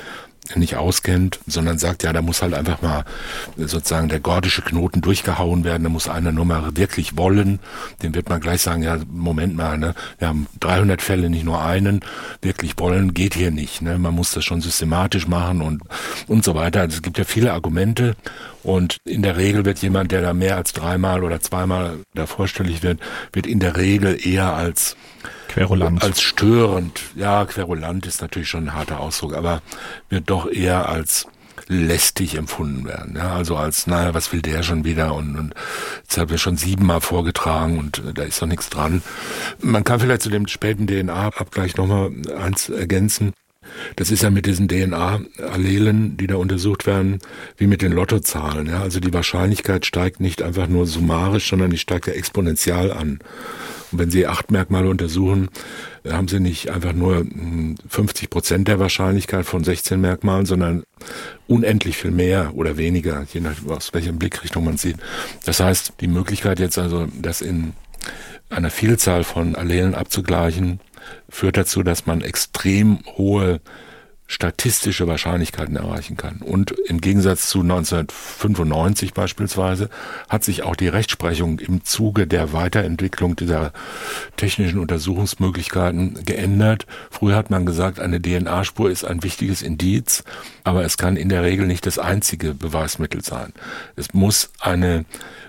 nicht auskennt, sondern sagt, ja, da muss halt einfach mal sozusagen der gordische Knoten durchgehauen werden, da muss einer nur mal wirklich wollen, dem wird man gleich sagen, ja, Moment mal, ne, wir haben 300 Fälle, nicht nur einen, wirklich wollen geht hier nicht, ne, man muss das schon systematisch machen und, und so weiter. Also es gibt ja viele Argumente und in der Regel wird jemand, der da mehr als dreimal oder zweimal da vorstellig wird, wird in der Regel eher als Querulant. als störend, ja, querulant ist natürlich schon ein harter Ausdruck, aber wird doch eher als lästig empfunden werden. Ja, also als, naja, was will der schon wieder? Und, und jetzt haben wir schon siebenmal vorgetragen und äh, da ist doch nichts dran. Man kann vielleicht zu dem späten DNA-Abgleich nochmal eins ergänzen. Das ist ja mit diesen DNA-Allelen, die da untersucht werden, wie mit den Lottozahlen. Ja? Also die Wahrscheinlichkeit steigt nicht einfach nur summarisch, sondern die steigt ja exponentiell an. Und wenn Sie acht Merkmale untersuchen, haben Sie nicht einfach nur hm, 50 Prozent der Wahrscheinlichkeit von 16 Merkmalen, sondern unendlich viel mehr oder weniger, je nach aus welcher Blickrichtung man sieht. Das heißt, die Möglichkeit jetzt also, dass in einer Vielzahl von Allelen abzugleichen, führt dazu, dass man extrem hohe statistische Wahrscheinlichkeiten erreichen kann. Und im Gegensatz zu 1995 beispielsweise hat sich auch die Rechtsprechung im Zuge der Weiterentwicklung dieser technischen Untersuchungsmöglichkeiten geändert. Früher hat man gesagt, eine DNA-Spur ist ein wichtiges Indiz, aber es kann in der Regel nicht das einzige Beweismittel sein. Es muss eine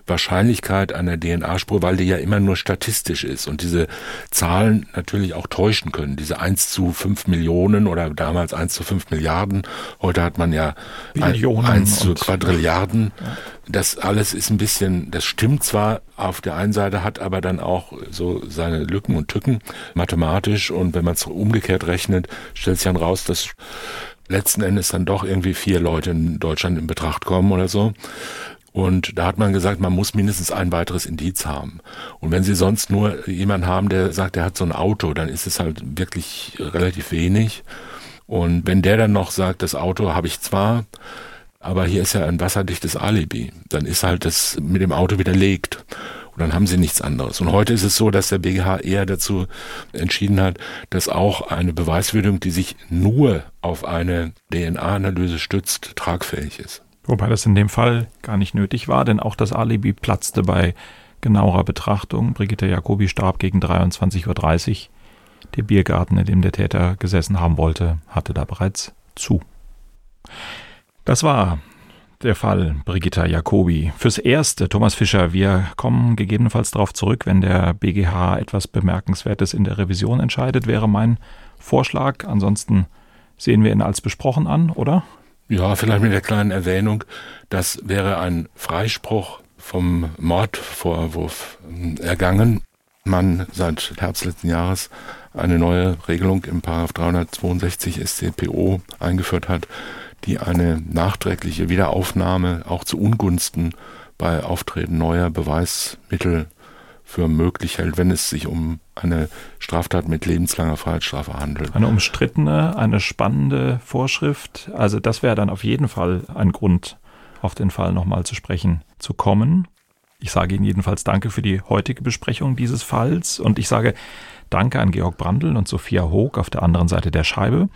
Wahrscheinlichkeit einer DNA-Spur, weil die ja immer nur statistisch ist und diese Zahlen natürlich auch täuschen können. Diese 1 zu 5 Millionen oder damals 1 zu 5 Milliarden. Heute hat man ja Billionen 1 zu Quadrilliarden. Ja. Das alles ist ein bisschen, das stimmt zwar auf der einen Seite, hat aber dann auch so seine Lücken und Tücken mathematisch und wenn man es umgekehrt rechnet, stellt sich dann raus, dass letzten Endes dann doch irgendwie vier Leute in Deutschland in Betracht kommen oder so. Und da hat man gesagt, man muss mindestens ein weiteres Indiz haben. Und wenn Sie sonst nur jemanden haben, der sagt, er hat so ein Auto, dann ist es halt wirklich relativ wenig. Und wenn der dann noch sagt, das Auto habe ich zwar, aber hier ist ja ein wasserdichtes Alibi, dann ist halt das mit dem Auto widerlegt. Und dann haben sie nichts anderes. Und heute ist es so, dass der BGH eher dazu entschieden hat, dass auch eine Beweiswürdigung, die sich nur auf eine DNA-Analyse stützt, tragfähig ist. Wobei das in dem Fall gar nicht nötig war, denn auch das Alibi platzte bei genauerer Betrachtung. Brigitte Jacobi starb gegen 23.30 Uhr. Der Biergarten, in dem der Täter gesessen haben wollte, hatte da bereits zu. Das war der Fall Brigitta Jacobi. Fürs Erste, Thomas Fischer, wir kommen gegebenenfalls darauf zurück, wenn der BGH etwas Bemerkenswertes in der Revision entscheidet, wäre mein Vorschlag. Ansonsten sehen wir ihn als besprochen an, oder? Ja, vielleicht mit der kleinen Erwähnung, das wäre ein Freispruch vom Mordvorwurf ergangen. Man seit Herbst letzten Jahres eine neue Regelung im Paragraph 362 StPO eingeführt hat, die eine nachträgliche Wiederaufnahme auch zu Ungunsten bei Auftreten neuer Beweismittel für möglich hält, wenn es sich um eine Straftat mit lebenslanger Freiheitsstrafe handelt. Eine umstrittene, eine spannende Vorschrift. Also das wäre dann auf jeden Fall ein Grund, auf den Fall nochmal zu sprechen zu kommen. Ich sage Ihnen jedenfalls Danke für die heutige Besprechung dieses Falls und ich sage Danke an Georg Brandl und Sophia Hoog auf der anderen Seite der Scheibe.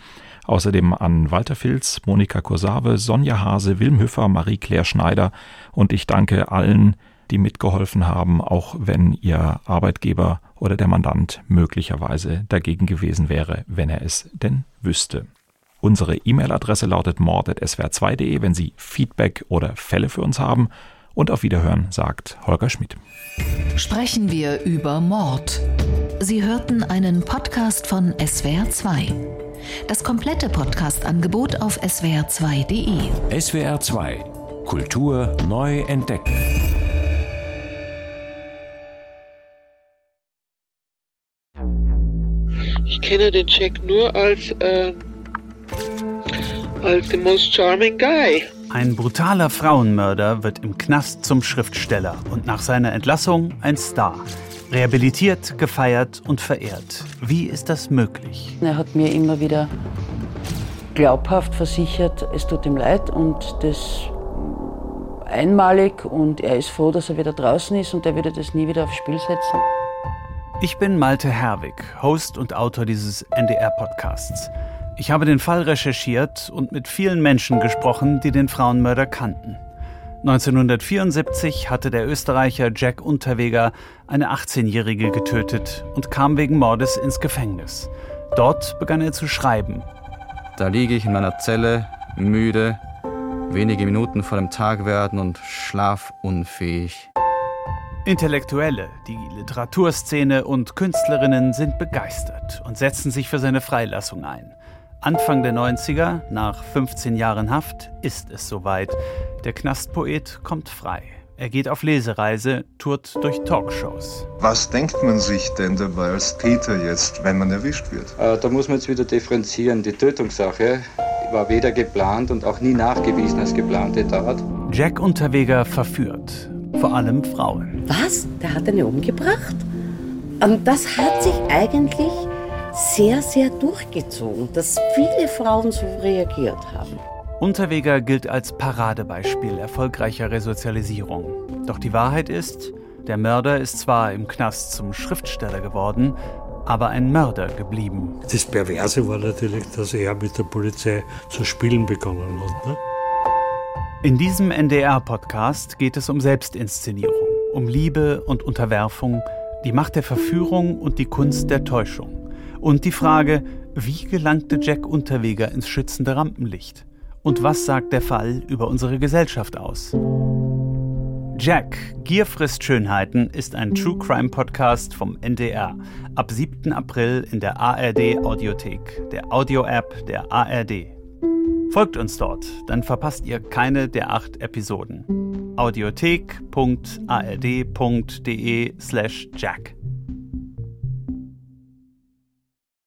Außerdem an Walter Filz, Monika Kursave, Sonja Hase, Wilm Hüffer, Marie-Claire Schneider und ich danke allen, die mitgeholfen haben, auch wenn ihr Arbeitgeber oder der Mandant möglicherweise dagegen gewesen wäre, wenn er es denn wüsste. Unsere E-Mail-Adresse lautet mord.swr2.de, wenn Sie Feedback oder Fälle für uns haben. Und auf Wiederhören sagt Holger Schmidt. Sprechen wir über Mord. Sie hörten einen Podcast von SWR2. Das komplette Podcast-Angebot auf swr2.de. SWR2 Kultur neu entdecken. Ich kenne den Jack nur als, äh, als the most charming guy. Ein brutaler Frauenmörder wird im Knast zum Schriftsteller und nach seiner Entlassung ein Star. Rehabilitiert, gefeiert und verehrt. Wie ist das möglich? Er hat mir immer wieder glaubhaft versichert, es tut ihm leid und das einmalig und er ist froh, dass er wieder draußen ist und er würde das nie wieder aufs Spiel setzen. Ich bin Malte Herwig, Host und Autor dieses NDR-Podcasts. Ich habe den Fall recherchiert und mit vielen Menschen gesprochen, die den Frauenmörder kannten. 1974 hatte der Österreicher Jack Unterweger eine 18-Jährige getötet und kam wegen Mordes ins Gefängnis. Dort begann er zu schreiben. Da liege ich in meiner Zelle, müde, wenige Minuten vor dem Tag werden und schlafunfähig. Intellektuelle, die Literaturszene und Künstlerinnen sind begeistert und setzen sich für seine Freilassung ein. Anfang der 90er, nach 15 Jahren Haft, ist es soweit. Der Knastpoet kommt frei. Er geht auf Lesereise, tourt durch Talkshows. Was denkt man sich denn dabei als Täter jetzt, wenn man erwischt wird? Äh, da muss man jetzt wieder differenzieren. Die Tötungssache war weder geplant und auch nie nachgewiesen als geplante Tat. Jack Unterweger verführt vor allem Frauen. Was? Der hat eine umgebracht? Und das hat sich eigentlich sehr, sehr durchgezogen, dass viele Frauen so reagiert haben. Unterweger gilt als Paradebeispiel erfolgreicher Resozialisierung. Doch die Wahrheit ist, Der Mörder ist zwar im Knast zum Schriftsteller geworden, aber ein Mörder geblieben. Das Perverse war natürlich, dass er mit der Polizei zu spielen begonnen hat. Ne? In diesem NDR-Podcast geht es um Selbstinszenierung, um Liebe und Unterwerfung, die Macht der Verführung und die Kunst der Täuschung. Und die Frage, wie gelangte Jack Unterweger ins schützende Rampenlicht? Und was sagt der Fall über unsere Gesellschaft aus? Jack, Gier frisst Schönheiten ist ein True Crime Podcast vom NDR. Ab 7. April in der ARD Audiothek, der Audio-App der ARD. Folgt uns dort, dann verpasst ihr keine der acht Episoden. audiothek.ard.de slash Jack.